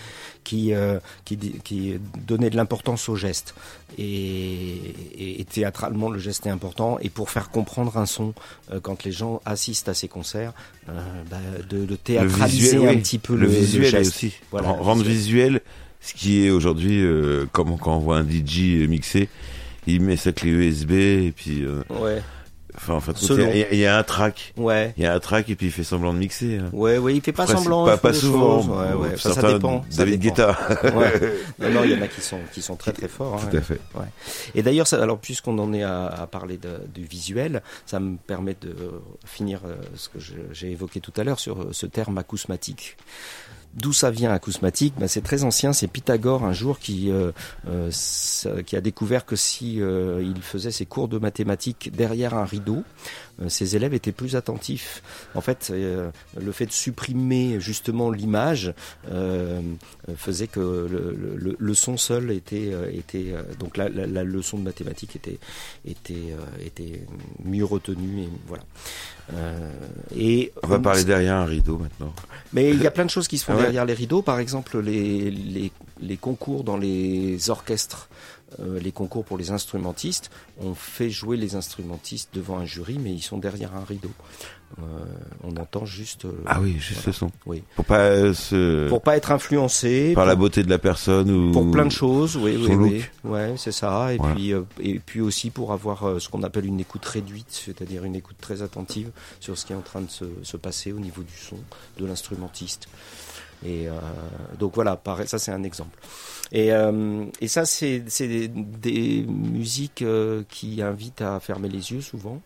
qui, euh, qui, qui donnaient de l'importance au geste. Et, et- et théâtralement, le geste est important. Et pour faire comprendre un son, euh, quand les gens assistent à ces concerts, euh, bah, de, de théâtraliser visuel, un oui. petit peu le le, le visuel geste. aussi. Voilà, Rendre visuel. visuel ce qui est aujourd'hui, euh, comme quand on voit un DJ mixer, il met sa clé USB et puis, euh, Ouais, enfin, en fait, il y, a- il y a un track. ouais. Il y a un track et puis il fait semblant de mixer. hein. Ouais, ouais, il fait pas Après, semblant. Pas, pas souvent. choses. Ouais, ouais. Ça, dépend. David. Guetta. Ouais. Non, non, il y en a qui sont, qui sont très très forts. hein. Tout à fait. Et d'ailleurs, alors puisqu'on en est à, à parler de- du visuel, ça me permet de finir euh, ce que j'ai évoqué tout à l'heure sur euh, ce terme acousmatique. D'où ça vient acousmatique? Ben, C'est très ancien, c'est Pythagore un jour qui, euh, euh, qui a découvert que si euh, il faisait ses cours de mathématiques derrière un rideau, ses élèves étaient plus attentifs. En fait, le fait de supprimer justement l'image faisait que le, le- le- son seul était, était donc la, la- leçon de mathématiques était, était, était mieux retenue et voilà. Euh, et On va parler derrière un rideau maintenant. mais il y a plein de choses qui se font Ah ouais. derrière les rideaux. Par exemple, les, les, les concours dans les orchestres, euh, les concours pour les instrumentistes, on fait jouer les instrumentistes devant un jury, mais ils sont derrière un rideau. Euh, on entend juste. euh, Ah oui, juste voilà. le son. Oui. Pour pas euh, se Pour pas être influencé. par pour- la beauté de la personne ou pour plein de choses, oui, oui, son oui. look. Ouais, c'est ça. Et Voilà. puis, euh, et puis aussi pour avoir ce qu'on appelle une écoute réduite, c'est-à-dire une écoute très attentive sur ce qui est en train de se, se passer au niveau du son de l'instrumentiste. Et euh, donc voilà, pareil, ça c'est un exemple. Et, euh, ça c'est des musiques euh, qui invitent à fermer les yeux souvent.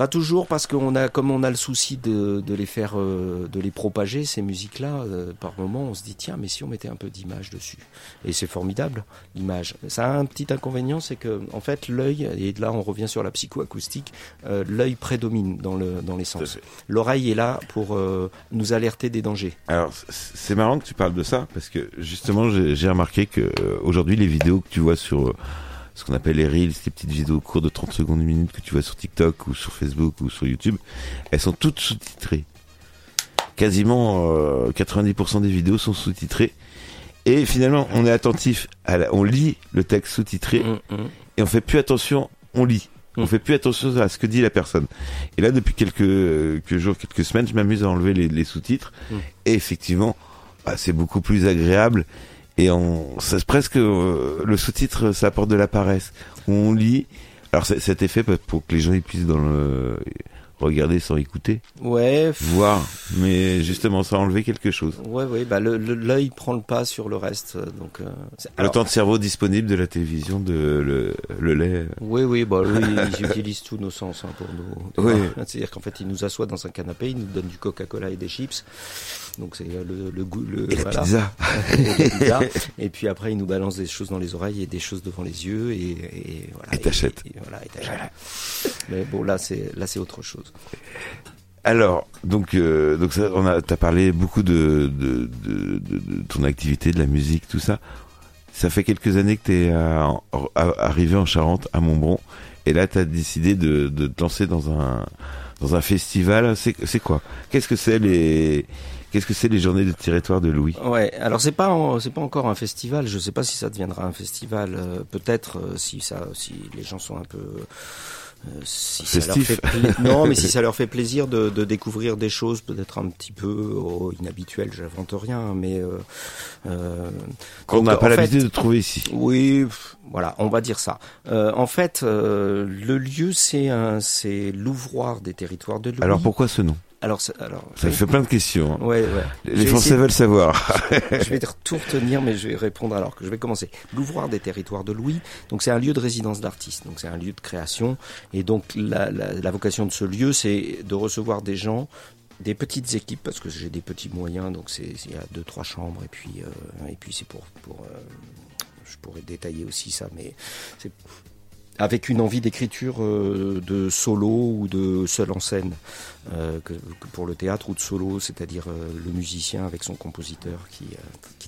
Pas toujours parce qu'on a, comme on a le souci de, de les faire, euh, de les propager ces musiques-là. euh, par moment, on se dit tiens, mais si on mettait un peu d'image dessus. Et c'est formidable l'image. Ça a un petit inconvénient, c'est que en fait l'œil, et là on revient sur la psychoacoustique, euh, l'œil prédomine dans le dans les sens. L'oreille est là pour euh, nous alerter des dangers. Alors c'est marrant que tu parles de ça parce que justement j'ai remarqué que aujourd'hui les vidéos que tu vois sur euh, ce qu'on appelle les reels, ces petites vidéos courtes de 30 secondes, une minute que tu vois sur TikTok ou sur Facebook ou sur YouTube, elles sont toutes sous-titrées. Quasiment euh, 90% des vidéos sont sous-titrées. Et finalement, on est attentif, à la- on lit le texte sous-titré Hum, hum. et on fait plus attention, on lit. On Mm. fait plus attention à ce que dit la personne. Et là, depuis quelques, euh, quelques jours, quelques semaines, je m'amuse à enlever les, les sous-titres. Mm. Et effectivement, bah, c'est beaucoup plus agréable. Et on, c'est presque euh, le sous-titre, ça apporte de la paresse. On lit. Alors cet effet pour que les gens ils puissent dans le regarder sans écouter, Ouais, voir. Mais justement, ça a enlevé quelque chose. ouais, ouais. Bah l'œil prend le pas sur le reste, euh, donc. euh, c'est- le alors- temps de cerveau disponible de la télévision, de le, le lait. Oui, oui, bah lui, ils utilisent tous nos sens hein, pour nous. Oui. C'est-à-dire qu'en fait, il nous assoit dans un canapé, il nous donne du Coca-Cola et des chips. Donc c'est euh, le, le goût, le Et voilà. pizza. Et la pizza. Et puis après, il nous balance des choses dans les oreilles et des choses devant les yeux et, et voilà. Et t'achètes. et- et voilà. Mais bon, là, c'est là, c'est autre chose. Alors, donc, euh, donc ça, on a, t'as parlé beaucoup de, de, de, de, de ton activité, de la musique, tout ça. Ça fait quelques années que t'es à- à- arrivé en Charente, à Montbron, et là t'as décidé de, de te lancer dans un dans un festival. C'est c'est quoi? Qu'est-ce que c'est les Qu'est-ce que c'est les journées de territoire de Louis? Ouais, alors c'est pas c'est pas encore un festival. Je sais pas si ça deviendra un festival. euh, Peut-être euh, si ça si les gens sont un peu euh, si ça leur fait non mais si ça leur fait plaisir de, de découvrir des choses peut-être un petit peu oh, inhabituelles. J'invente rien, mais euh, euh, Qu'on n'a pas l'habitude de trouver ici. oui, voilà, on va dire ça. Euh, en fait, euh, le lieu, c'est un, c'est l'ouvroir des territoires de Louis. Alors pourquoi ce nom? Alors, alors, Ça oui. fait plein de questions. hein. Ouais, ouais. Les Français veulent savoir. je vais tout retenir, mais je vais répondre alors que je vais commencer. L'ouvroir des territoires de Louis, donc c'est un lieu de résidence d'artistes, donc c'est un lieu de création, et donc la, la, la vocation de ce lieu, c'est de recevoir des gens, des petites équipes, parce que j'ai des petits moyens, donc c'est il y a deux trois chambres, et puis euh, et puis c'est pour pour euh, je pourrais détailler aussi ça, mais c'est avec une envie d'écriture euh, de solo ou de seul en scène euh, pour le théâtre ou de solo, c'est-à-dire euh, le musicien avec son compositeur qui,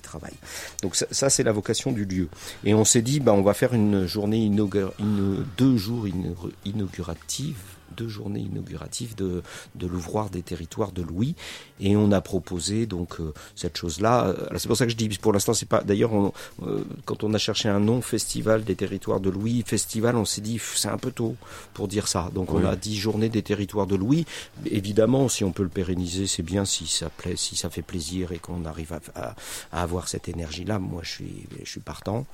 travaille. Donc ça, c'est la vocation du lieu. Et on s'est dit, bah, on va faire une journée inaugure, une, deux jours inauguratifs deux journées inauguratives de, de l'ouvroir des territoires de Louis et on a proposé donc euh, cette chose-là. C'est pour ça que je dis pour l'instant c'est pas. D'ailleurs, euh, quand on a cherché un nom, festival des territoires de Louis, festival, on s'est dit c'est un peu tôt pour dire ça. Donc oui. on a dit journée des territoires de Louis. Évidemment, si on peut le pérenniser, c'est bien si ça plaît, si ça fait plaisir et qu'on arrive à, à, à, avoir cette énergie-là. Moi, je suis je suis partant.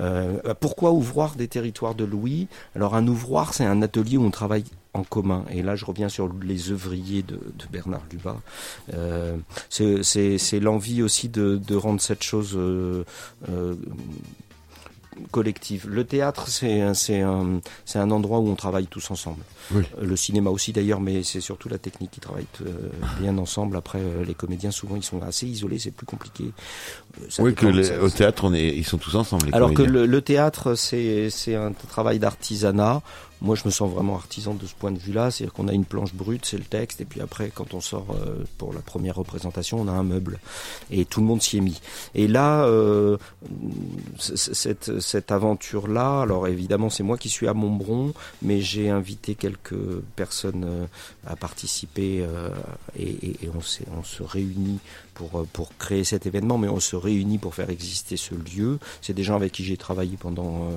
Euh, pourquoi ouvroir des territoires de Louis? Alors un ouvroir, c'est un atelier où on travaille en commun. Et là, je reviens sur les œuvriers de, de Bernard Lubat. Euh, c'est l'envie aussi de, de, rendre cette chose euh, euh, collective. Le théâtre, c'est un, endroit où on travaille tous ensemble. Oui. Le cinéma aussi d'ailleurs, mais c'est surtout la technique qui travaille euh, bien ensemble. Après, les comédiens, souvent, ils sont assez isolés, c'est plus compliqué. Ça oui, que au théâtre, on est, ils sont tous ensemble. Alors comédiens. que le, le théâtre, c'est un travail d'artisanat. Moi, je me sens vraiment artisan de ce point de vue-là. C'est-à-dire qu'on a une planche brute, c'est le texte, et puis après, quand on sort euh, pour la première représentation, on a un meuble. Et tout le monde s'y est mis. Et là, euh, cette, cette aventure-là, alors évidemment, c'est moi qui suis à Montbron, mais j'ai invité quelques personnes euh, à participer, et, on, se réunit pour, pour créer cet événement, mais on se réunit pour faire exister ce lieu. C'est des gens avec qui j'ai travaillé pendant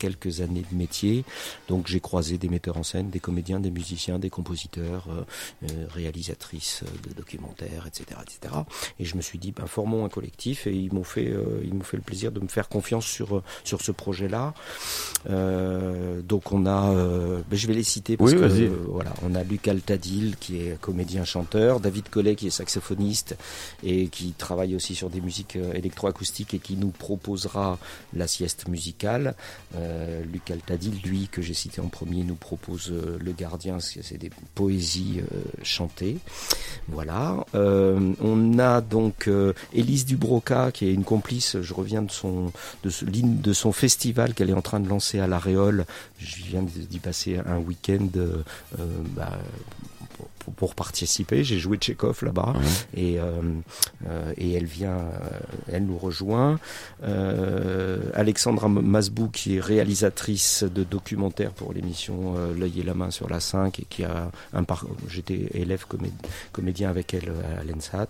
quelques années de métier. Donc j'ai croisé des metteurs en scène, des comédiens, des musiciens, des compositeurs, euh, euh, réalisatrices de documentaires, etc., etc. Et je me suis dit, ben, formons un collectif et ils m'ont fait, euh, ils m'ont fait le plaisir de me faire confiance sur sur ce projet-là. Euh, donc on a, ben, je vais les citer parce oui, que voilà, on a Luc Altadil qui est comédien-chanteur, David Collet qui est saxophoniste et qui travaille aussi sur des musiques électroacoustiques et qui nous proposera la sieste musicale. Euh, euh, Luc Altadil, lui que j'ai cité en premier, nous propose euh, Le Gardien, c'est des poésies euh, chantées. Voilà. On a donc Élise Dubroca qui est une complice. Je reviens de son festival qu'elle est en train de lancer à La Réole. Je viens d'y passer un week-end. Bah, pour, pour, participer. J'ai joué Tchekhov là-bas et, euh, euh, et elle vient, euh, elle nous rejoint. Euh, Alexandra Masbou qui est réalisatrice de documentaires pour l'émission euh, L'œil et la main sur la 5 et qui a un par j'étais élève comé comédien avec elle à l'ENSAT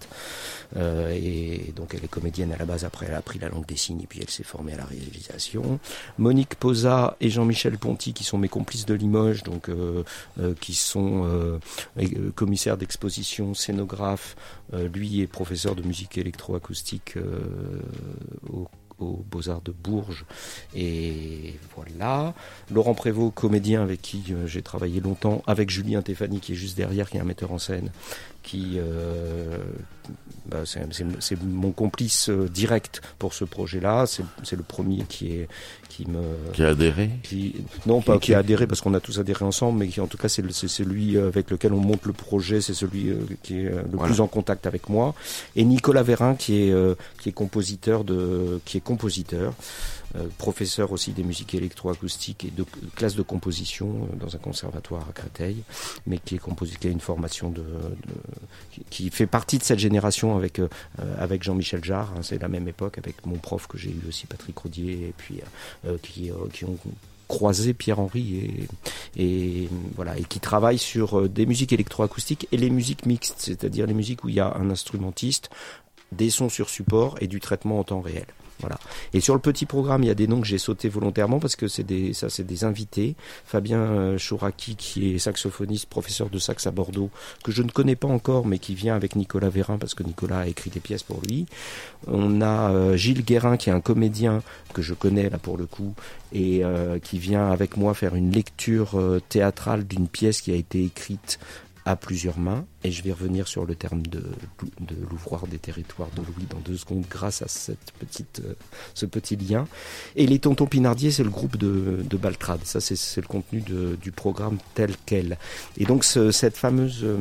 euh, et donc elle est comédienne à la base après elle a appris la langue des signes et puis elle s'est formée à la réalisation. Monique Posa et Jean-Michel Ponty qui sont mes complices de Limoges donc euh, qui sont commissaire d'exposition, scénographe. Euh, lui est professeur de musique électroacoustique euh, au aux Beaux-Arts de Bourges. Et voilà. Laurent Prévost, comédien avec qui euh, j'ai travaillé longtemps, avec Julien Théphanie qui est juste derrière, qui est un metteur en scène, qui euh, bah, c'est mon complice euh, direct pour ce projet-là. C'est le premier qui est qui me qui a adhéré. Qui, non, pas qui, qui a adhéré parce qu'on a tous adhéré ensemble, mais qui en tout cas c'est celui avec lequel on monte le projet, c'est celui euh, qui est le voilà. plus en contact avec moi. Et Nicolas Vérin qui est euh, qui est compositeur de qui est compositeur. Euh, professeur aussi des musiques électroacoustiques et de classe de composition euh, dans un conservatoire à Créteil, mais qui est composé, qui a une formation de, qui fait partie de cette génération avec euh, avec Jean-Michel Jarre. Hein, c'est la même époque avec mon prof que j'ai eu aussi Patrick Rodier et puis qui ont croisé Pierre-Henri et voilà et qui travaille sur des musiques électroacoustiques et les musiques mixtes, c'est-à-dire les musiques où il y a un instrumentiste, des sons sur support et du traitement en temps réel. Voilà. Et sur le petit programme, il y a des noms que j'ai sautés volontairement parce que c'est des, ça, c'est des invités. Fabien euh, Chouraki, qui est saxophoniste, professeur de sax à Bordeaux, que je ne connais pas encore, mais qui vient avec Nicolas Vérin parce que Nicolas a écrit des pièces pour lui. On a euh, Gilles Guérin, qui est un comédien que je connais là pour le coup, et euh, qui vient avec moi faire une lecture théâtrale d'une pièce qui a été écrite à plusieurs mains, et je vais revenir sur le terme de, de l'ouvroir des territoires de Louis dans deux secondes grâce à cette petite, euh, ce petit lien. Et les Tontons Pinardier, c'est le groupe de, de Baltrade, ça c'est le contenu du programme tel quel. Et donc ce, cette fameuse... Euh,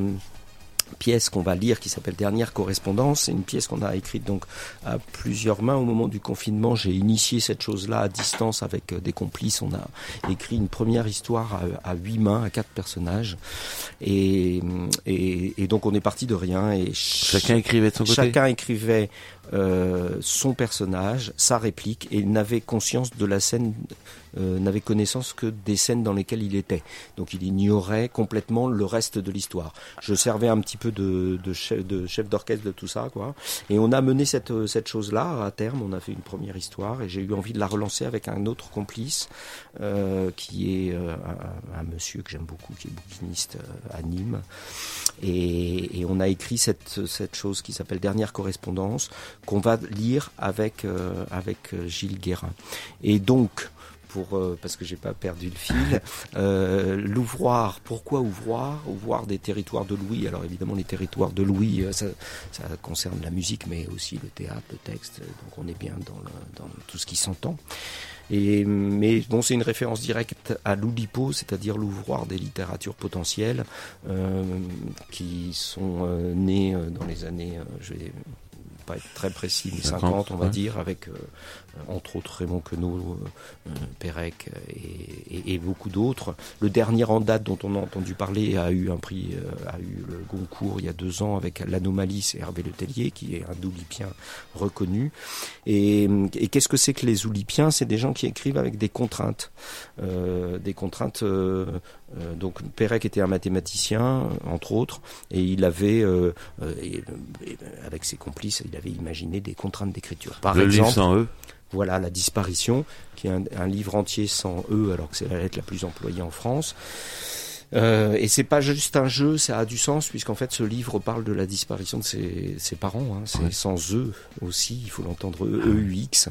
pièce qu'on va lire qui s'appelle Dernière correspondance. C'est une pièce qu'on a écrite donc à plusieurs mains au moment du confinement. J'ai initié cette chose-là à distance avec euh, des complices. On a écrit une première histoire à, huit mains, à quatre personnages. Et, et, donc on est parti de rien. Et chacun écrivait de son côté. Chacun écrivait euh, son personnage, sa réplique, et n'avait conscience de la scène, euh, n'avait connaissance que des scènes dans lesquelles il était. Donc il ignorait complètement le reste de l'histoire. Je servais un petit peu de, de chef de chef d'orchestre de tout ça, quoi. Et on a mené cette cette chose-là à terme. On a fait une première histoire, et j'ai eu envie de la relancer avec un autre complice euh, qui est euh, un, un, monsieur que j'aime beaucoup, qui est bouquiniste euh, à Nîmes. Et, et on a écrit cette cette chose qui s'appelle Dernière correspondance qu'on va lire avec euh, avec euh, Gilles Guérin. Et donc pour euh, parce que j'ai pas perdu le fil. Euh, L'ouvroir, pourquoi ouvroir? Ouvroir des territoires de Louis. Alors évidemment les territoires de Louis, ça, ça concerne la musique, mais aussi le théâtre, le texte. Donc on est bien dans, le, dans tout ce qui s'entend. Et mais bon, c'est une référence directe à l'Oulipo, c'est-à-dire l'ouvroir des littératures potentielles, euh, qui sont nées dans les années, je vais pas être très précis, mais 50, on va dire, avec euh, entre autres Raymond Queneau, euh, Pérec et, et, beaucoup d'autres. Le dernier en date dont on a entendu parler a eu un prix, euh, a eu le Goncourt il y a deux ans avec l'Anomalie, c'est Hervé Letellier, qui est un doulipien reconnu. Et, et qu'est-ce que c'est que les oulipiens? C'est des gens qui écrivent avec des contraintes, des contraintes. donc Pérec était un mathématicien, entre autres, et il avait, avec ses complices, il avait imaginé des contraintes d'écriture. Par le exemple, livre sans eux voilà La disparition, qui est un, livre entier sans E, alors que c'est la lettre la plus employée en France. Euh, et c'est pas juste un jeu, ça a du sens puisqu'en fait ce livre parle de la disparition de ses, ses parents. Hein. C'est sans eux aussi, il faut l'entendre EUX,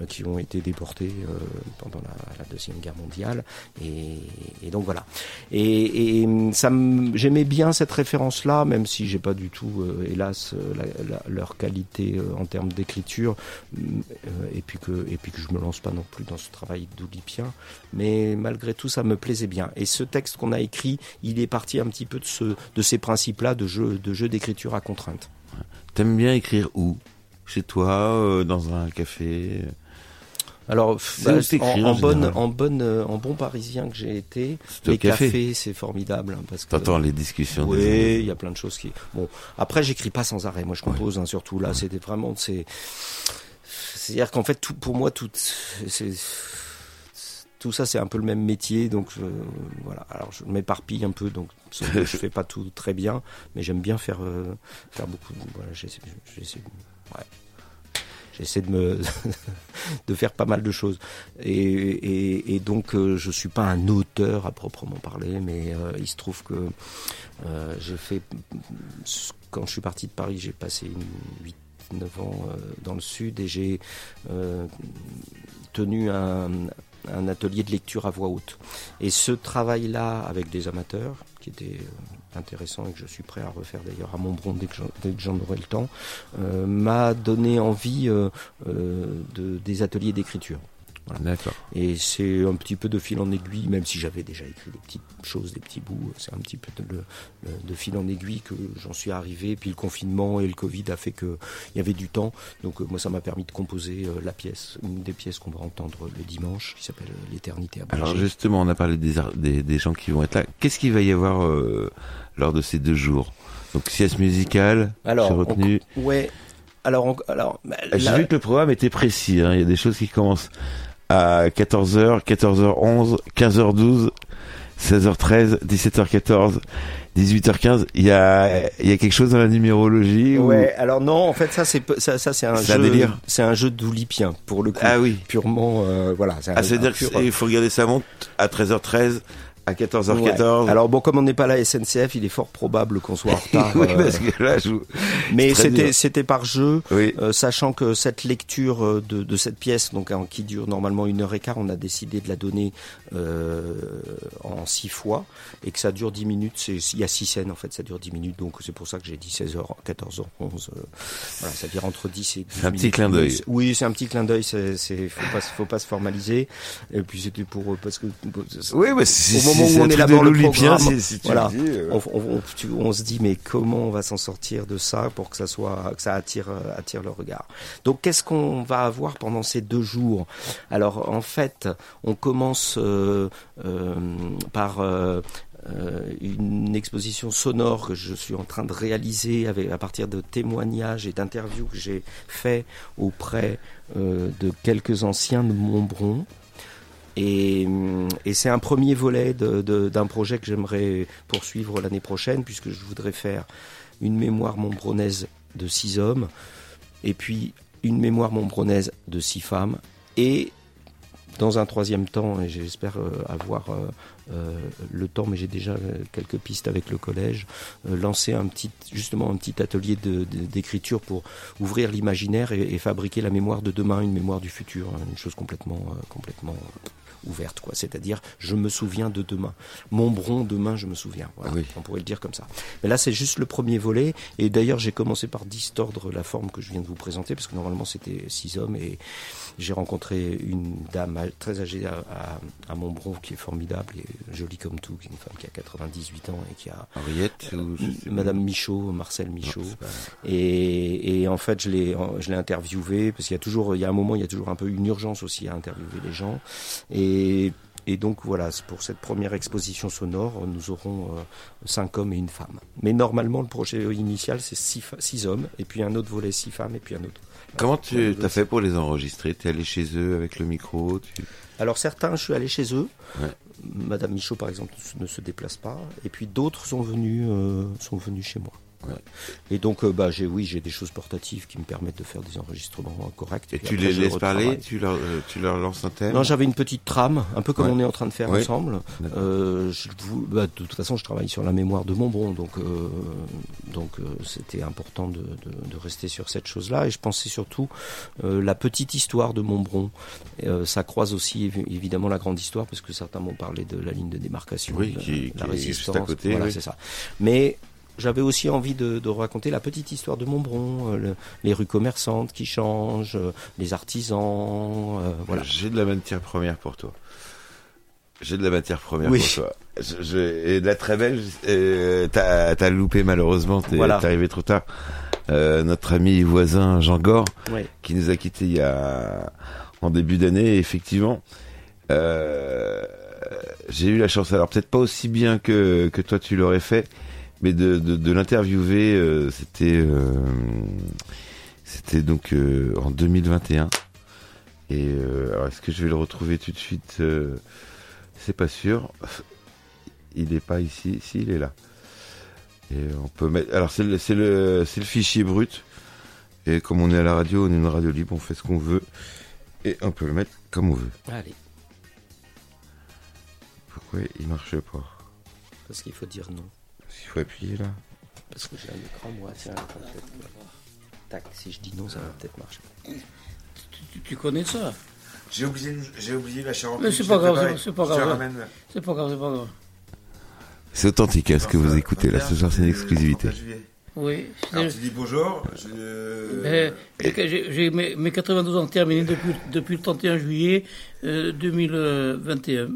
euh, qui ont été déportés euh, pendant la, la, deuxième guerre mondiale. Et, et donc voilà. Et, et ça, j'aimais bien cette référence-là, même si j'ai pas du tout, euh, hélas, la, la, leur qualité euh, en termes d'écriture, et puis que et puis que je me lance pas non plus dans ce travail d'oulipien. Mais malgré tout, ça me plaisait bien. Et ce texte qu'on a écrit il est parti un petit peu de, ce, de ces principes-là de jeu de jeu d'écriture à contrainte. T'aimes bien écrire où? Chez toi, euh, dans un café? Alors, bah, en, en, bonne, en bonne, euh, en bon parisien que j'ai été, les cafés, café. c'est formidable hein, parce. T'entends les discussions. Oui, il y a plein de choses qui. Bon, après, j'écris pas sans arrêt. Moi, je compose hein, surtout là. C'était vraiment, c'est. C'est-à-dire qu'en fait, tout pour moi, tout, c'est tout ça c'est un peu le même métier donc je, voilà alors je m'éparpille un peu donc je fais pas tout très bien mais j'aime bien faire euh, faire beaucoup voilà j'essaie ouais. j'essaie de me de faire pas mal de choses et, et, et donc euh, je suis pas un auteur à proprement parler mais euh, il se trouve que j'ai fait quand je suis parti de Paris j'ai passé une 8 9 ans dans le sud et j'ai tenu un, un atelier de lecture à voix haute. Et ce travail-là avec des amateurs, qui était euh, intéressant et que je suis prêt à refaire d'ailleurs à Montbron dès que j'en aurai le temps, euh, m'a donné envie euh, de, des ateliers d'écriture. Voilà. Et c'est un petit peu de fil en aiguille, même si j'avais déjà écrit des petites choses, des petits bouts, c'est un petit peu de, de, de fil en aiguille que j'en suis arrivé. Puis le confinement et le Covid a fait qu'il y avait du temps. Donc euh, moi, ça m'a permis de composer euh, la pièce, une des pièces qu'on va entendre le dimanche, qui s'appelle euh, L'éternité à Alors justement, on a parlé des, des, des gens qui vont être là. Qu'est-ce qu'il va y avoir euh, lors de ces deux jours? Donc sieste musicale, Alors, retenu. On, ouais. Alors, on, alors, j'ai vu que le programme était précis. Hein. Il y a des choses qui commencent à 14h, 14h11, 15h12, 16h13, 17h14, 18h15. Il y a, il y a quelque chose dans la numérologie Ouais. Alors non, en fait, ça c'est ça, ça c'est un jeu. C'est un jeu d'oulipien pour le coup. Ah oui. Purement, euh, voilà. Ah, c'est-à-dire qu'il faut regarder sa montre à 13h13 à 14h14. Ouais. Alors bon, comme on n'est pas la SNCF, il est fort probable qu'on soit en retard. oui, parce que là, je... Mais c'était c'était par jeu, oui. euh, sachant que cette lecture euh, de, de cette pièce, donc hein, qui dure normalement une heure et quart, on a décidé de la donner euh, en six fois et que ça dure 10 minutes. Il y a six scènes en fait, ça dure 10 minutes, donc c'est pour ça que j'ai dit 16h, 14h, 11. Euh, voilà, ça dire entre 10 et 12 C'est un petit clin d'œil. Oui, c'est un petit clin d'œil. C'est c'est faut pas faut pas se formaliser. Et puis c'était pour parce que oui, mais c'est moment où on élabore le programme, si- voilà, dis, euh, on, on- on- tu- on se dit mais comment on va s'en sortir de ça pour que ça soit que ça attire euh, attire le regard? Donc qu'est-ce qu'on va avoir pendant ces deux jours? Alors en fait, on commence euh, euh, par euh, une exposition sonore que je suis en train de réaliser avec, à partir de témoignages et d'interviews que j'ai fait auprès euh, de quelques anciens de Montbron. Et, hum, et c'est un premier volet d'un projet que j'aimerais poursuivre l'année prochaine, puisque je voudrais faire une mémoire montbronnaise de six hommes, et puis une mémoire montbronnaise de six femmes, et dans un troisième temps, et j'espère euh, avoir euh, euh, le temps, mais j'ai déjà quelques pistes avec le collège, lancer un petit, justement un petit atelier d'écriture pour ouvrir l'imaginaire et, fabriquer la mémoire de demain, une mémoire du futur, hein, une chose complètement, complètement ouverte, quoi. C'est-à-dire, je me souviens de demain. Montbron, demain, je me souviens. Voilà. Oui. On pourrait le dire comme ça. Mais là, c'est juste le premier volet. Et d'ailleurs, j'ai commencé par distordre la forme que je viens de vous présenter, parce que normalement, c'était six hommes. Et j'ai rencontré une dame très âgée à, à, à Montbron qui est formidable et jolie comme tout, qui est une femme qui a 98 ans et qui a Henriette ou. Madame Michaud, Marcel Michaud. Non, c'est pas- Et, et en fait, je l'ai, je l'ai interviewé parce qu'il y a toujours, il y a un moment, il y a toujours un peu une urgence aussi à interviewer les gens. Et, et donc voilà, pour cette première exposition sonore, nous aurons euh, cinq hommes et une femme. Mais normalement, le projet initial, c'est six, six hommes, et puis un autre volet six femmes, et puis un autre. Comment tu as fait pour les enregistrer? T'es allé chez eux avec le micro tu... Alors certains, je suis allé chez eux. Ouais. Madame Michaud, par exemple, ne se déplace pas. Et puis d'autres sont venus, euh, sont venus chez moi. Ouais. Et donc, euh, bah, j'ai, oui, j'ai des choses portatives qui me permettent de faire des enregistrements corrects. Et tu les laisses parler tu leur, euh, tu leur lances un thème Non, j'avais une petite trame, un peu comme Ouais. on est en train de faire Ouais. ensemble. Euh, je bah, de toute façon, je travaille sur la mémoire de Montbron, donc donc c'était important de, de, de rester sur cette chose-là. Et je pensais surtout la petite histoire de Montbron. Ça croise aussi évi- évidemment la grande histoire, parce que certains m'ont parlé de la ligne de démarcation, Oui, de qui- la qui est juste résistance. à côté, voilà, oui. c'est ça. Mais j'avais aussi envie de, de raconter la petite histoire de Montbron, euh, le- les rues commerçantes qui changent, euh, les artisans, euh, voilà. J'ai de la matière première pour toi. J'ai de la matière première Oui. pour toi. Je, je- et de la très belle, t'as t'as loupé malheureusement, t'es Voilà. arrivé trop tard. Notre ami voisin Jean Gore, Ouais. qui nous a quittés il y a en début d'année, effectivement. J'ai eu la chance, alors peut-être pas aussi bien que, que toi tu l'aurais fait, mais de, de, de l'interviewer, euh, c'était euh, c'était donc euh, en 2021. Et euh, alors est-ce que je vais le retrouver tout de suite C'est pas sûr. Il est pas ici, si il est là. Et on peut mettre. Alors c'est le c'est le c'est le fichier brut. Et comme on est à la radio, on est une radio libre, on fait ce qu'on veut. Et on peut le mettre comme on veut. Allez, Pourquoi il marche pas? Parce qu'il faut dire non. Il faut appuyer là. Parce que j'ai un écran, moi, tiens, peut-être que- Tac, si je dis non, ça va peut-être marcher. Tu, tu connais ça? J'ai oublié, j'ai oublié la Charente. Mais c'est pas grave, c'est- c'est pas grave. C'est pas grave, c'est pas grave. C'est authentique à ce que vous écoutez là. Ce soir, c'est une exclusivité. Oui. Alors, c'est- tu dis bonjour. Je... Mais j'ai- j'ai j'ai mes, mes 92 ans terminés depuis, depuis le 31 juillet euh, 2021.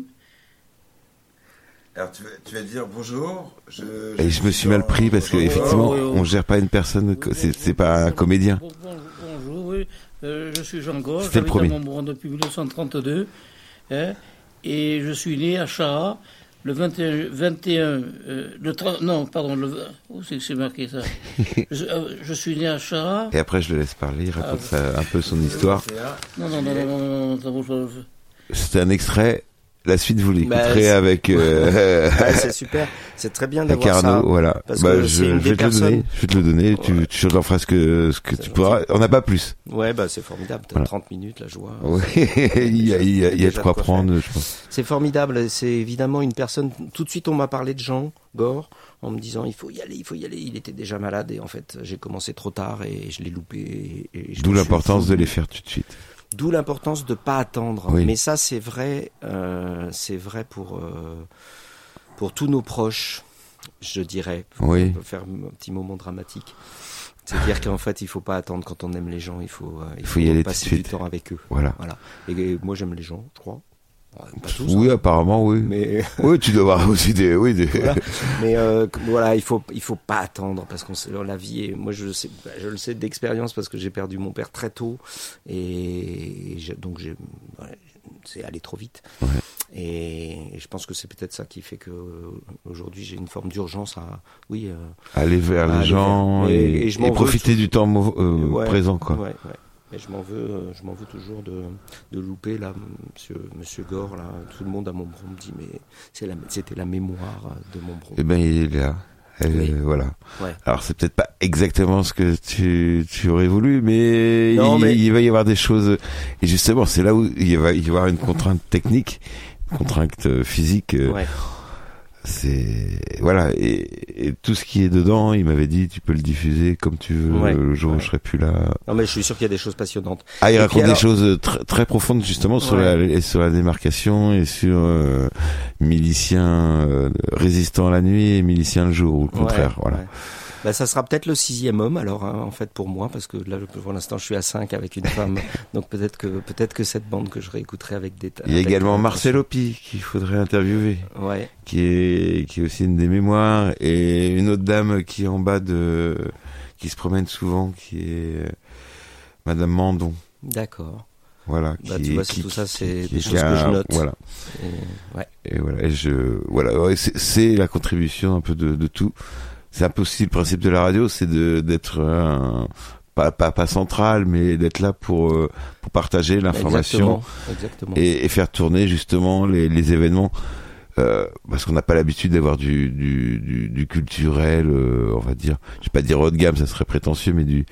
Alors, tu vas, tu vas dire bonjour. Je, Et je me suis mal pris parce que effectivement, oui, oui. on gère pas une personne, c'est pas un comédien. Bon- bon- bonjour, oui. Euh, je suis Jean Gauche, C'était le j'habite à premier. Montbron depuis 1932. hein, et je suis né à Chara le 21, 21 euh, le 30, non, pardon, le, où c'est que c'est marqué ça je, euh, je suis né à Chara. Et après, je le laisse parler, il raconte Ah, ça, un peu son histoire. Non, non, non, non, non, non, non, ça vaut pas- C'était un extrait. La suite, vous Bah, l'écouterez c'est- avec euh, Ouais, c'est super. C'est très bien d'avoir ça. Arnaud. Voilà. parce Bah, que je, une vais te le donner. Je vais te le donner. Tu, tu en feras ce que, ce que tu pourras. On n'a pas plus. Ouais, bah c'est formidable. T'as Voilà. 30 minutes, la joie. Oui, il y a, il y a, il y a de quoi prendre, je pense. C'est formidable. C'est évidemment une personne. Tout de suite, on m'a parlé de Jean Gore en me disant il faut y aller, il faut y aller. Il était déjà malade et en fait, j'ai commencé trop tard et je l'ai loupé. D'où l'importance de les faire tout de suite. D'où l'importance de pas attendre. Oui. Mais ça, c'est vrai. euh, c'est vrai pour euh, pour tous nos proches, je dirais. Oui. On peut faire un petit moment dramatique. C'est-à-dire qu'en fait, il faut pas attendre quand on aime les gens. Il faut, euh, il faut y aller tout de passer du temps avec eux. Voilà. Voilà. Et, et moi, j'aime les gens, je crois. Pas tous, Oui, hein. apparemment, oui. mais Oui, tu dois avoir aussi des, oui, des. voilà. Mais euh, voilà, il faut il faut pas attendre parce qu'on sait la vie. Est, moi, je le sais, bah, je le sais d'expérience parce que j'ai perdu mon père très tôt et donc j'ai c'est allé trop vite. Ouais. Et, et je pense que c'est peut-être ça qui fait que euh, aujourd'hui j'ai une forme d'urgence à oui euh, Aller vers les Aller gens vers- et, je profiter tout- du temps euh, ouais, présent, quoi. Ouais, Et je m'en veux, euh, je m'en veux toujours de, de louper là, Monsieur, Monsieur Gore là. Tout le monde à Montbron me dit mais c'est la, c'était la mémoire de Montbron. Eh ben, il est là. Euh, Oui. Voilà. Ouais. Alors, c'est peut-être pas exactement ce que tu, tu aurais voulu, mais, Non, il, mais- il va y avoir des choses. Et justement, c'est là où il va y avoir une contrainte technique, contrainte euh, physique. euh, Ouais. C'est voilà. Et, et tout ce qui est dedans, il m'avait dit, tu peux le diffuser comme tu veux Ouais. le jour où je serai plus là. Non mais je suis sûr qu'il y a des choses passionnantes. Ah, il Et raconte des alors- choses très, très profondes justement sur, la, sur la démarcation et sur euh, miliciens euh, résistants la nuit et miliciens le jour ou le contraire. Voilà. Bah, ça sera peut-être le sixième homme alors hein, en fait pour moi parce que là pour l'instant je suis à cinq avec une femme donc peut-être que peut-être que cette bande que je réécouterai avec des Il y a également Marcel Opie qu'il faudrait interviewer, ouais qui est qui est aussi une des mémoires et une autre dame qui est en bas de qui se promène souvent, qui est euh, Madame Mandon. d'accord Voilà. Bah, qui, tu vois, qui- tout ça, c'est des choses a que je note. Voilà. Et- ouais Et voilà, et je, voilà, ouais, c'est la contribution un peu de, de tout. C'est un peu aussi le principe de la radio, c'est d'être pas, pas pas central, mais d'être là pour euh, pour partager l'information exactement, exactement. et, et faire tourner justement les, les événements. Euh, parce qu'on n'a pas l'habitude d'avoir du, du, du, du culturel, euh, on va dire, je vais pas dire haut de gamme, ça serait prétentieux, mais du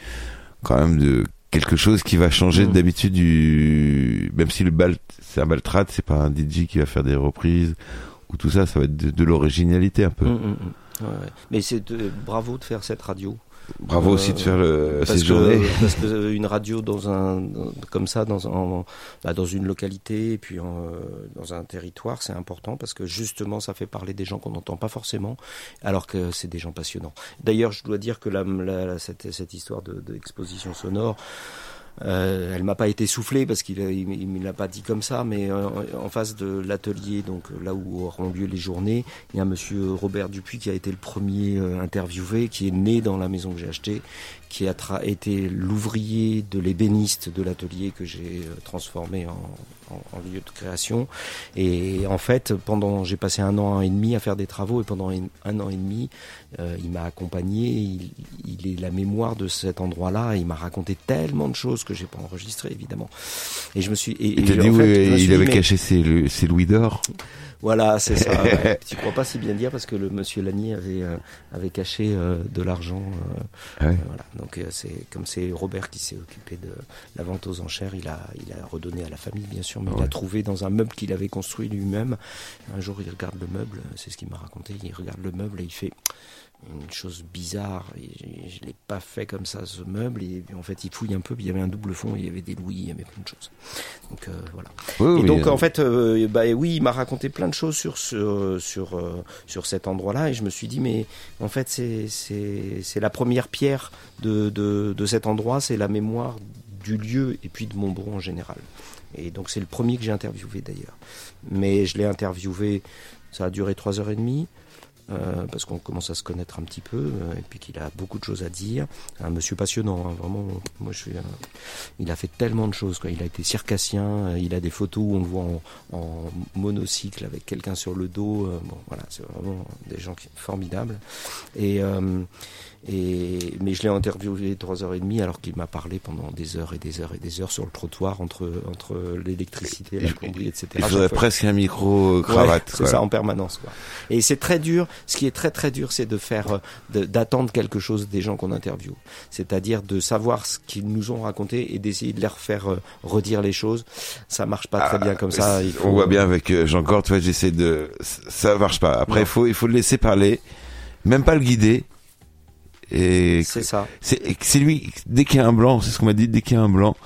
quand même de quelque chose qui va changer Mm. d'habitude du même si le bal c'est un baltrade, c'est pas un DJ qui va faire des reprises ou tout ça, ça va être de, de l'originalité un peu. Mm, mm, mm. Ouais, ouais. Mais c'est euh, bravo de faire cette radio. Bravo Euh, aussi de faire le, parce ces journées. que, parce que euh, une radio dans un dans- comme ça dans un bah, dans une localité et puis en, euh, dans un territoire c'est important parce que justement ça fait parler des gens qu'on n'entend pas forcément alors que c'est des gens passionnants. D'ailleurs je dois dire que la, la- cette, cette histoire de, de exposition sonore euh, elle m'a pas été soufflée parce qu'il il, me l'a pas dit comme ça, mais euh, en face de l'atelier, donc là où auront lieu les journées, il y a monsieur Robert Dupuis qui a été le premier euh, interviewé, qui est né dans la maison que j'ai achetée, qui a été l'ouvrier de l'ébéniste de l'atelier que j'ai euh, transformé en, en, en lieu de création. Et en fait, pendant, j'ai passé un an et demi à faire des travaux et pendant un, un an et demi, euh, il m'a accompagné. Il, il est la mémoire de cet endroit-là. Il m'a raconté tellement de choses que j'ai pas enregistrées évidemment. Et je me suis. Et, Il et dit fait, dit, avait mais- caché ses, ses louis d'or. Voilà, c'est ça. ouais. Tu crois pas si bien dire parce que le monsieur Lani avait euh, avait caché euh, de l'argent. euh, Ah ouais. euh, voilà. Donc euh, c'est comme c'est Robert qui s'est occupé de la vente aux enchères, il a il a redonné à la famille bien sûr, mais il a trouvé dans un meuble qu'il avait construit lui-même. Un jour, il regarde le meuble, c'est ce qu'il m'a raconté. Il regarde le meuble et il fait une chose bizarre. Et je je l'ai pas fait comme ça ce meuble. Et en fait, il fouille un peu. puis Il y avait un double fond, il y avait des louis, il y avait plein de choses. Donc euh, voilà. Oui, Et oui, donc euh, en fait, euh, bah oui, il m'a raconté plein de choses sur ce, sur sur cet endroit-là, et je me suis dit mais en fait c'est la première pierre de de, de cet endroit, c'est la mémoire du lieu et puis de Montbron en général. Et donc c'est le premier que j'ai interviewé d'ailleurs. Mais je l'ai interviewé, ça a duré trois heures et demie. Euh, parce qu'on commence à se connaître un petit peu euh, et puis qu'il a beaucoup de choses à dire. Un monsieur passionnant, hein, vraiment. Moi, je suis. un- il a fait tellement de choses. Quoi. Il a été circassien. euh, il a des photos où on le voit en, en monocycle avec quelqu'un sur le dos. euh, bon, voilà, c'est vraiment des gens qui, formidables. Et, euh, et mais je l'ai interviewé trois heures et demie alors qu'il m'a parlé pendant des heures et des heures et des heures sur le trottoir entre entre l'électricité, la plomberie, etc. il faudrait presque un micro euh, cravate. Ouais, c'est ça en permanence quoi. Et c'est très dur. Ce qui est très très dur, c'est de faire, euh, d'attendre quelque chose des gens qu'on interviewe. C'est-à-dire de savoir ce qu'ils nous ont raconté et d'essayer de leur faire euh, redire les choses. Ça marche pas très Ah, bien comme ça. Il faut- On voit bien avec tu vois, j'essaie de, ça marche pas. Après, il faut, il faut le laisser parler, même pas le guider. Et C'est ça. c'est, lui, dès qu'il y a un blanc, c'est ce qu'on m'a dit, dès qu'il y a un blanc,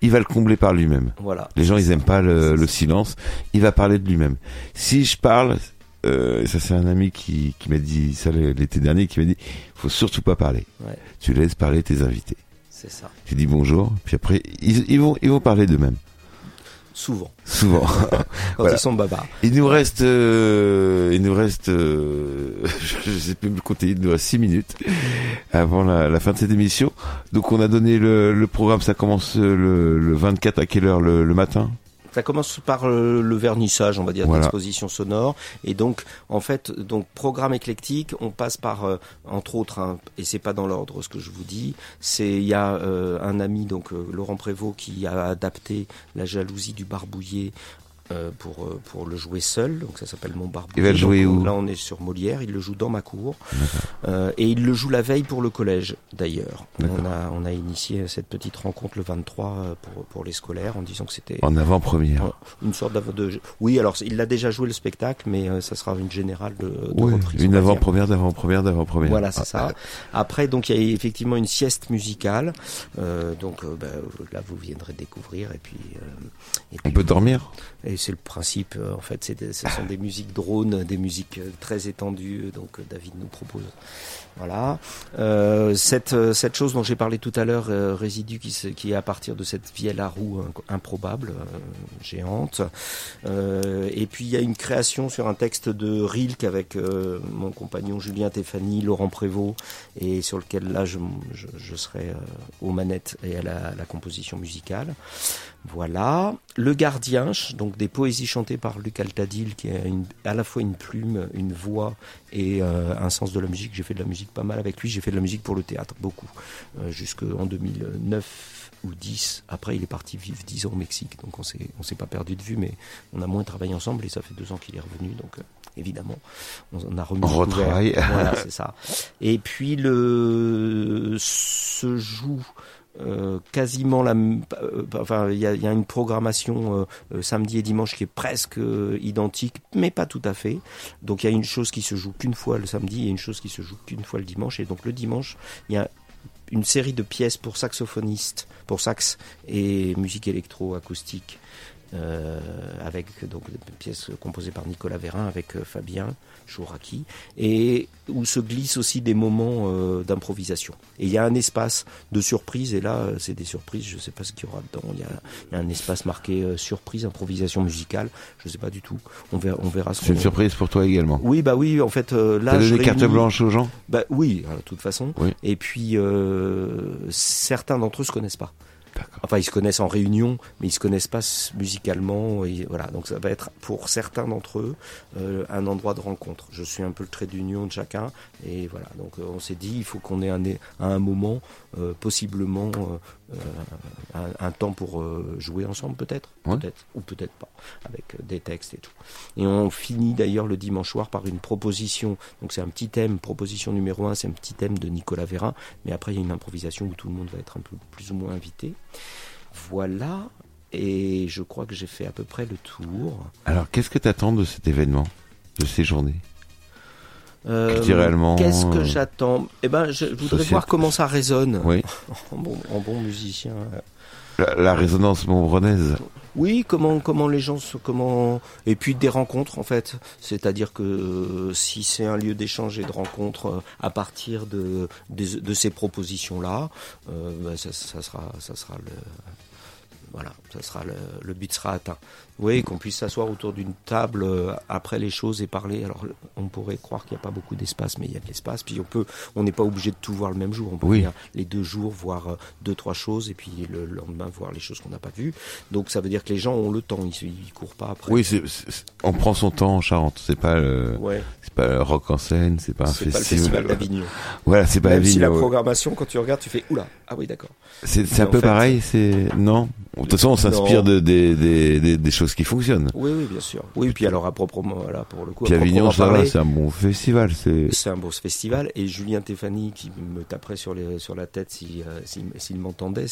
il va le combler par lui-même. Voilà. Les gens, ils aiment pas le, le silence. Il va parler de lui-même. Si je parle, euh, ça c'est un ami qui, qui m'a dit ça l'été dernier, qui m'a dit, faut surtout pas parler. Ouais. Tu laisses parler tes invités. C'est ça. Tu dis bonjour, puis après, ils, ils vont, ils vont parler d'eux-mêmes. Souvent. Souvent. Quand ils sont baba. Il nous reste, euh, il nous reste, euh, je sais plus me compter, il nous reste 6 minutes avant la, la, fin de cette émission. Donc on a donné le, le programme, ça commence le, le, 24 à quelle heure le, le matin? Ça commence par le, vernissage, on va dire, voilà. d'exposition sonore. Et donc, en fait, donc programme éclectique, on passe par, euh, entre autres, hein, et c'est pas dans l'ordre ce que je vous dis, c'est il y a euh, un ami, donc euh, Laurent Prévost, qui a adapté La jalousie du barbouillé euh, pour, euh, pour le jouer seul, donc ça s'appelle Mon Barbe. Il va le jouer où Là on est sur Molière, il le joue dans ma cour. Euh, et il le joue la veille pour le collège d'ailleurs. On a, on a initié cette petite rencontre le 23 euh, pour, pour les scolaires en disant que c'était... En avant-première. Une sorte de... Oui, alors il a déjà joué le spectacle, mais ça sera une générale de, de oui, reprise. Une avant-première, d'avant-première, d'avant-première. Voilà, c'est ça. Après, donc il y a effectivement une sieste musicale. donc bah, là vous viendrez découvrir et puis... Et puis on peut dormir et c'est le principe, euh, en fait, c'est ce sont des musiques drones, des musiques euh, très étendues, donc euh, David nous propose. Voilà. Euh, cette, cette chose dont j'ai parlé tout à l'heure, euh, résidu qui, qui est à partir de cette vielle à roue improbable, euh, géante. et puis il y a une création sur un texte de Rilke avec mon compagnon Julien Théphanie, Laurent Prévost, et sur lequel là je, je, je serai aux manettes et à la, la composition musicale. Voilà. Le Gardien, donc des poésies chantées par Luc Altadil, qui a une, à la fois une plume, une voix et euh, un sens de la musique. J'ai fait de la musique pas mal avec lui. J'ai fait de la musique pour le théâtre, beaucoup, euh, jusqu'en 2009 ou 10. Après, il est parti vivre 10 ans au Mexique, donc on s'est on s'est pas perdu de vue, mais on a moins travaillé ensemble et ça fait deux ans qu'il est revenu, donc. Euh, évidemment. On a remis on retravaille. Voilà, c'est ça. Et puis le se joue euh, quasiment la euh, enfin il y a, une programmation euh, samedi et dimanche qui est presque identique mais pas tout à fait. Donc il y a une chose qui se joue qu'une fois le samedi et une chose qui se joue qu'une fois le dimanche. Et donc le dimanche il y a une série de pièces pour saxophonistes pour sax et musique électro-acoustique avec donc des pièces composées par Nicolas Vérin avec Fabien Chouraki et où se glissent aussi des moments euh, d'improvisation. Et il y a un espace de surprise et là c'est des surprises, je ne sais pas ce qu'il y aura dedans. Il y a, il y a un espace marqué euh, surprise, improvisation musicale, je ne sais pas du tout. On verra, on verra. C'est une surprise pour toi également. Oui bah oui en fait euh, là. T'as donné carte blanche aux gens. Bah oui de toute façon. Oui. Et puis certains d'entre eux se connaissent pas. Enfin, ils se connaissent en réunion, mais ils se connaissent pas musicalement. Et voilà, donc ça va être pour certains d'entre eux euh, un endroit de rencontre. Je suis un peu le trait d'union de chacun, et voilà. Donc euh, on s'est dit, il faut qu'on ait un, à un moment euh, possiblement euh, un, un, temps pour jouer ensemble, peut-être, ouais. peut-être ou peut-être pas, avec des textes et tout. Et on finit d'ailleurs le dimanche soir par une proposition. Donc c'est un petit thème, proposition numéro un, c'est un petit thème de Nicolas Vérin, mais après il y a une improvisation où tout le monde va être un peu plus ou moins invité. Voilà, et je crois que j'ai fait à peu près le tour. Alors, qu'est-ce que tu attends de cet événement, de ces journées? Euh, Qu'est-ce que j'attends? Eh ben, je voudrais voir comment ça résonne oui. en, bon, en bon musicien. La, résonance montbronnaise oui, comment comment les gens se comment et puis des rencontres en fait, c'est-à-dire que euh, si c'est un lieu d'échange et de rencontre euh, à partir de ces propositions là, euh, bah, ça, sera le ça sera le but sera atteint. Oui, qu'on puisse s'asseoir autour d'une table euh, après les choses et parler. Alors, on pourrait croire qu'il n'y a pas beaucoup d'espace, mais il y a de l'espace. Puis on peut, on n'est pas obligé de tout voir le même jour. On peut oui. les deux jours voir euh, deux trois choses et puis le lendemain voir les choses qu'on n'a pas vues. Donc ça veut dire que les gens ont le temps. Ils, ils courent pas après. Oui, c'est, c'est, on prend son temps en Charente. C'est pas le, ouais. c'est pas le rock en scène. C'est pas un c'est festival. pas le festival d'Avignon. Voilà, c'est pas Même Avignon. si la programmation, quand tu regardes, tu fais oula. Ah oui, d'accord. C'est, c'est un peu fait, pareil. C'est non? De toute façon, on s'inspire de, des, des, des, des choses qui fonctionnent. Oui, oui, bien sûr. Oui, puis alors à proprement, voilà, pour le coup. Puis à Avignon, ça va, c'est un bon festival. C'est, c'est un beau festival. Et Julien Théphanie, qui me taperait sur, les, sur la tête s'il si, euh, s'il m'entendait,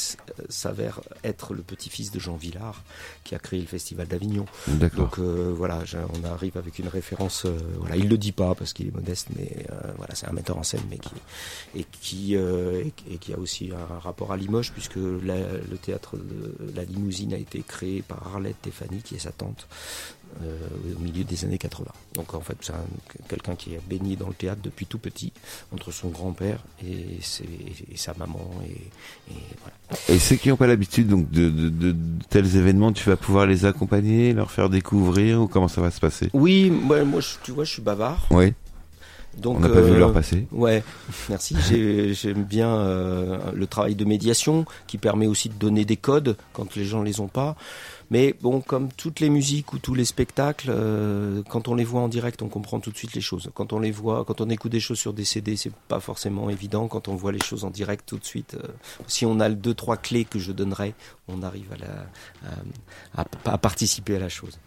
s'avère être le petit-fils de Jean Villard, qui a créé le festival d'Avignon. D'accord. Donc euh, voilà, on arrive avec une référence. Euh, voilà, il le dit pas parce qu'il est modeste, mais euh, voilà, c'est un metteur en scène, mais qui et qui et, qui a aussi un rapport à Limoges, puisque la, le théâtre de la limousine a été créée par Arlette Tefani, qui est sa tante, euh, au milieu des années 80. Donc en fait, c'est quelqu'un qui a baigné dans le théâtre depuis tout petit, entre son grand-père et, sa maman. Et, et, voilà. et ceux qui n'ont pas l'habitude donc de, de, de, tels événements, tu vas pouvoir les accompagner, leur faire découvrir ou comment ça va se passer? Oui, moi, moi tu vois, je suis bavard. Oui. Donc, on n'a pas vu leur passer. Ouais, merci. J'aime bien euh, le travail de médiation qui permet aussi de donner des codes quand les gens les ont pas. Mais bon, comme toutes les musiques ou tous les spectacles, euh, quand on les voit en direct, on comprend tout de suite les choses. Quand on les voit, quand on écoute des choses sur des CD, c'est pas forcément évident. Quand on voit les choses en direct tout de suite, euh, si on a deux trois clés que je donnerais, on arrive à, la, à, à, participer à la chose.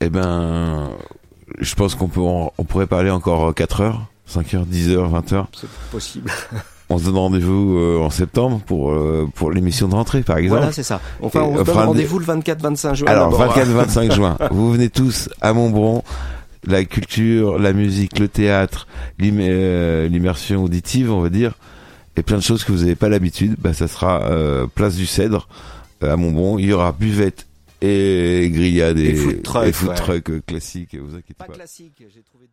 Eh ben, je pense qu'on peut, on pourrait parler encore 4 heures, 5 heures, 10 heures, 20 heures. C'est possible. On se donne rendez-vous euh, en septembre pour euh, pour l'émission de rentrée, par exemple. Voilà, c'est ça. Enfin, on se donne rendez-vous le 24-25 juin. Alors, 24-25 juin. Vous venez tous à Montbron. La culture, la musique, le théâtre, euh, l'immersion auditive, on va dire, et plein de choses que vous n'avez pas l'habitude. Bah, ça sera place du Cèdre à Montbron. Il y aura buvette et grillade et, et food truck, et food truck classique. Vous inquiétez pas. Pas classique. J'ai trouvé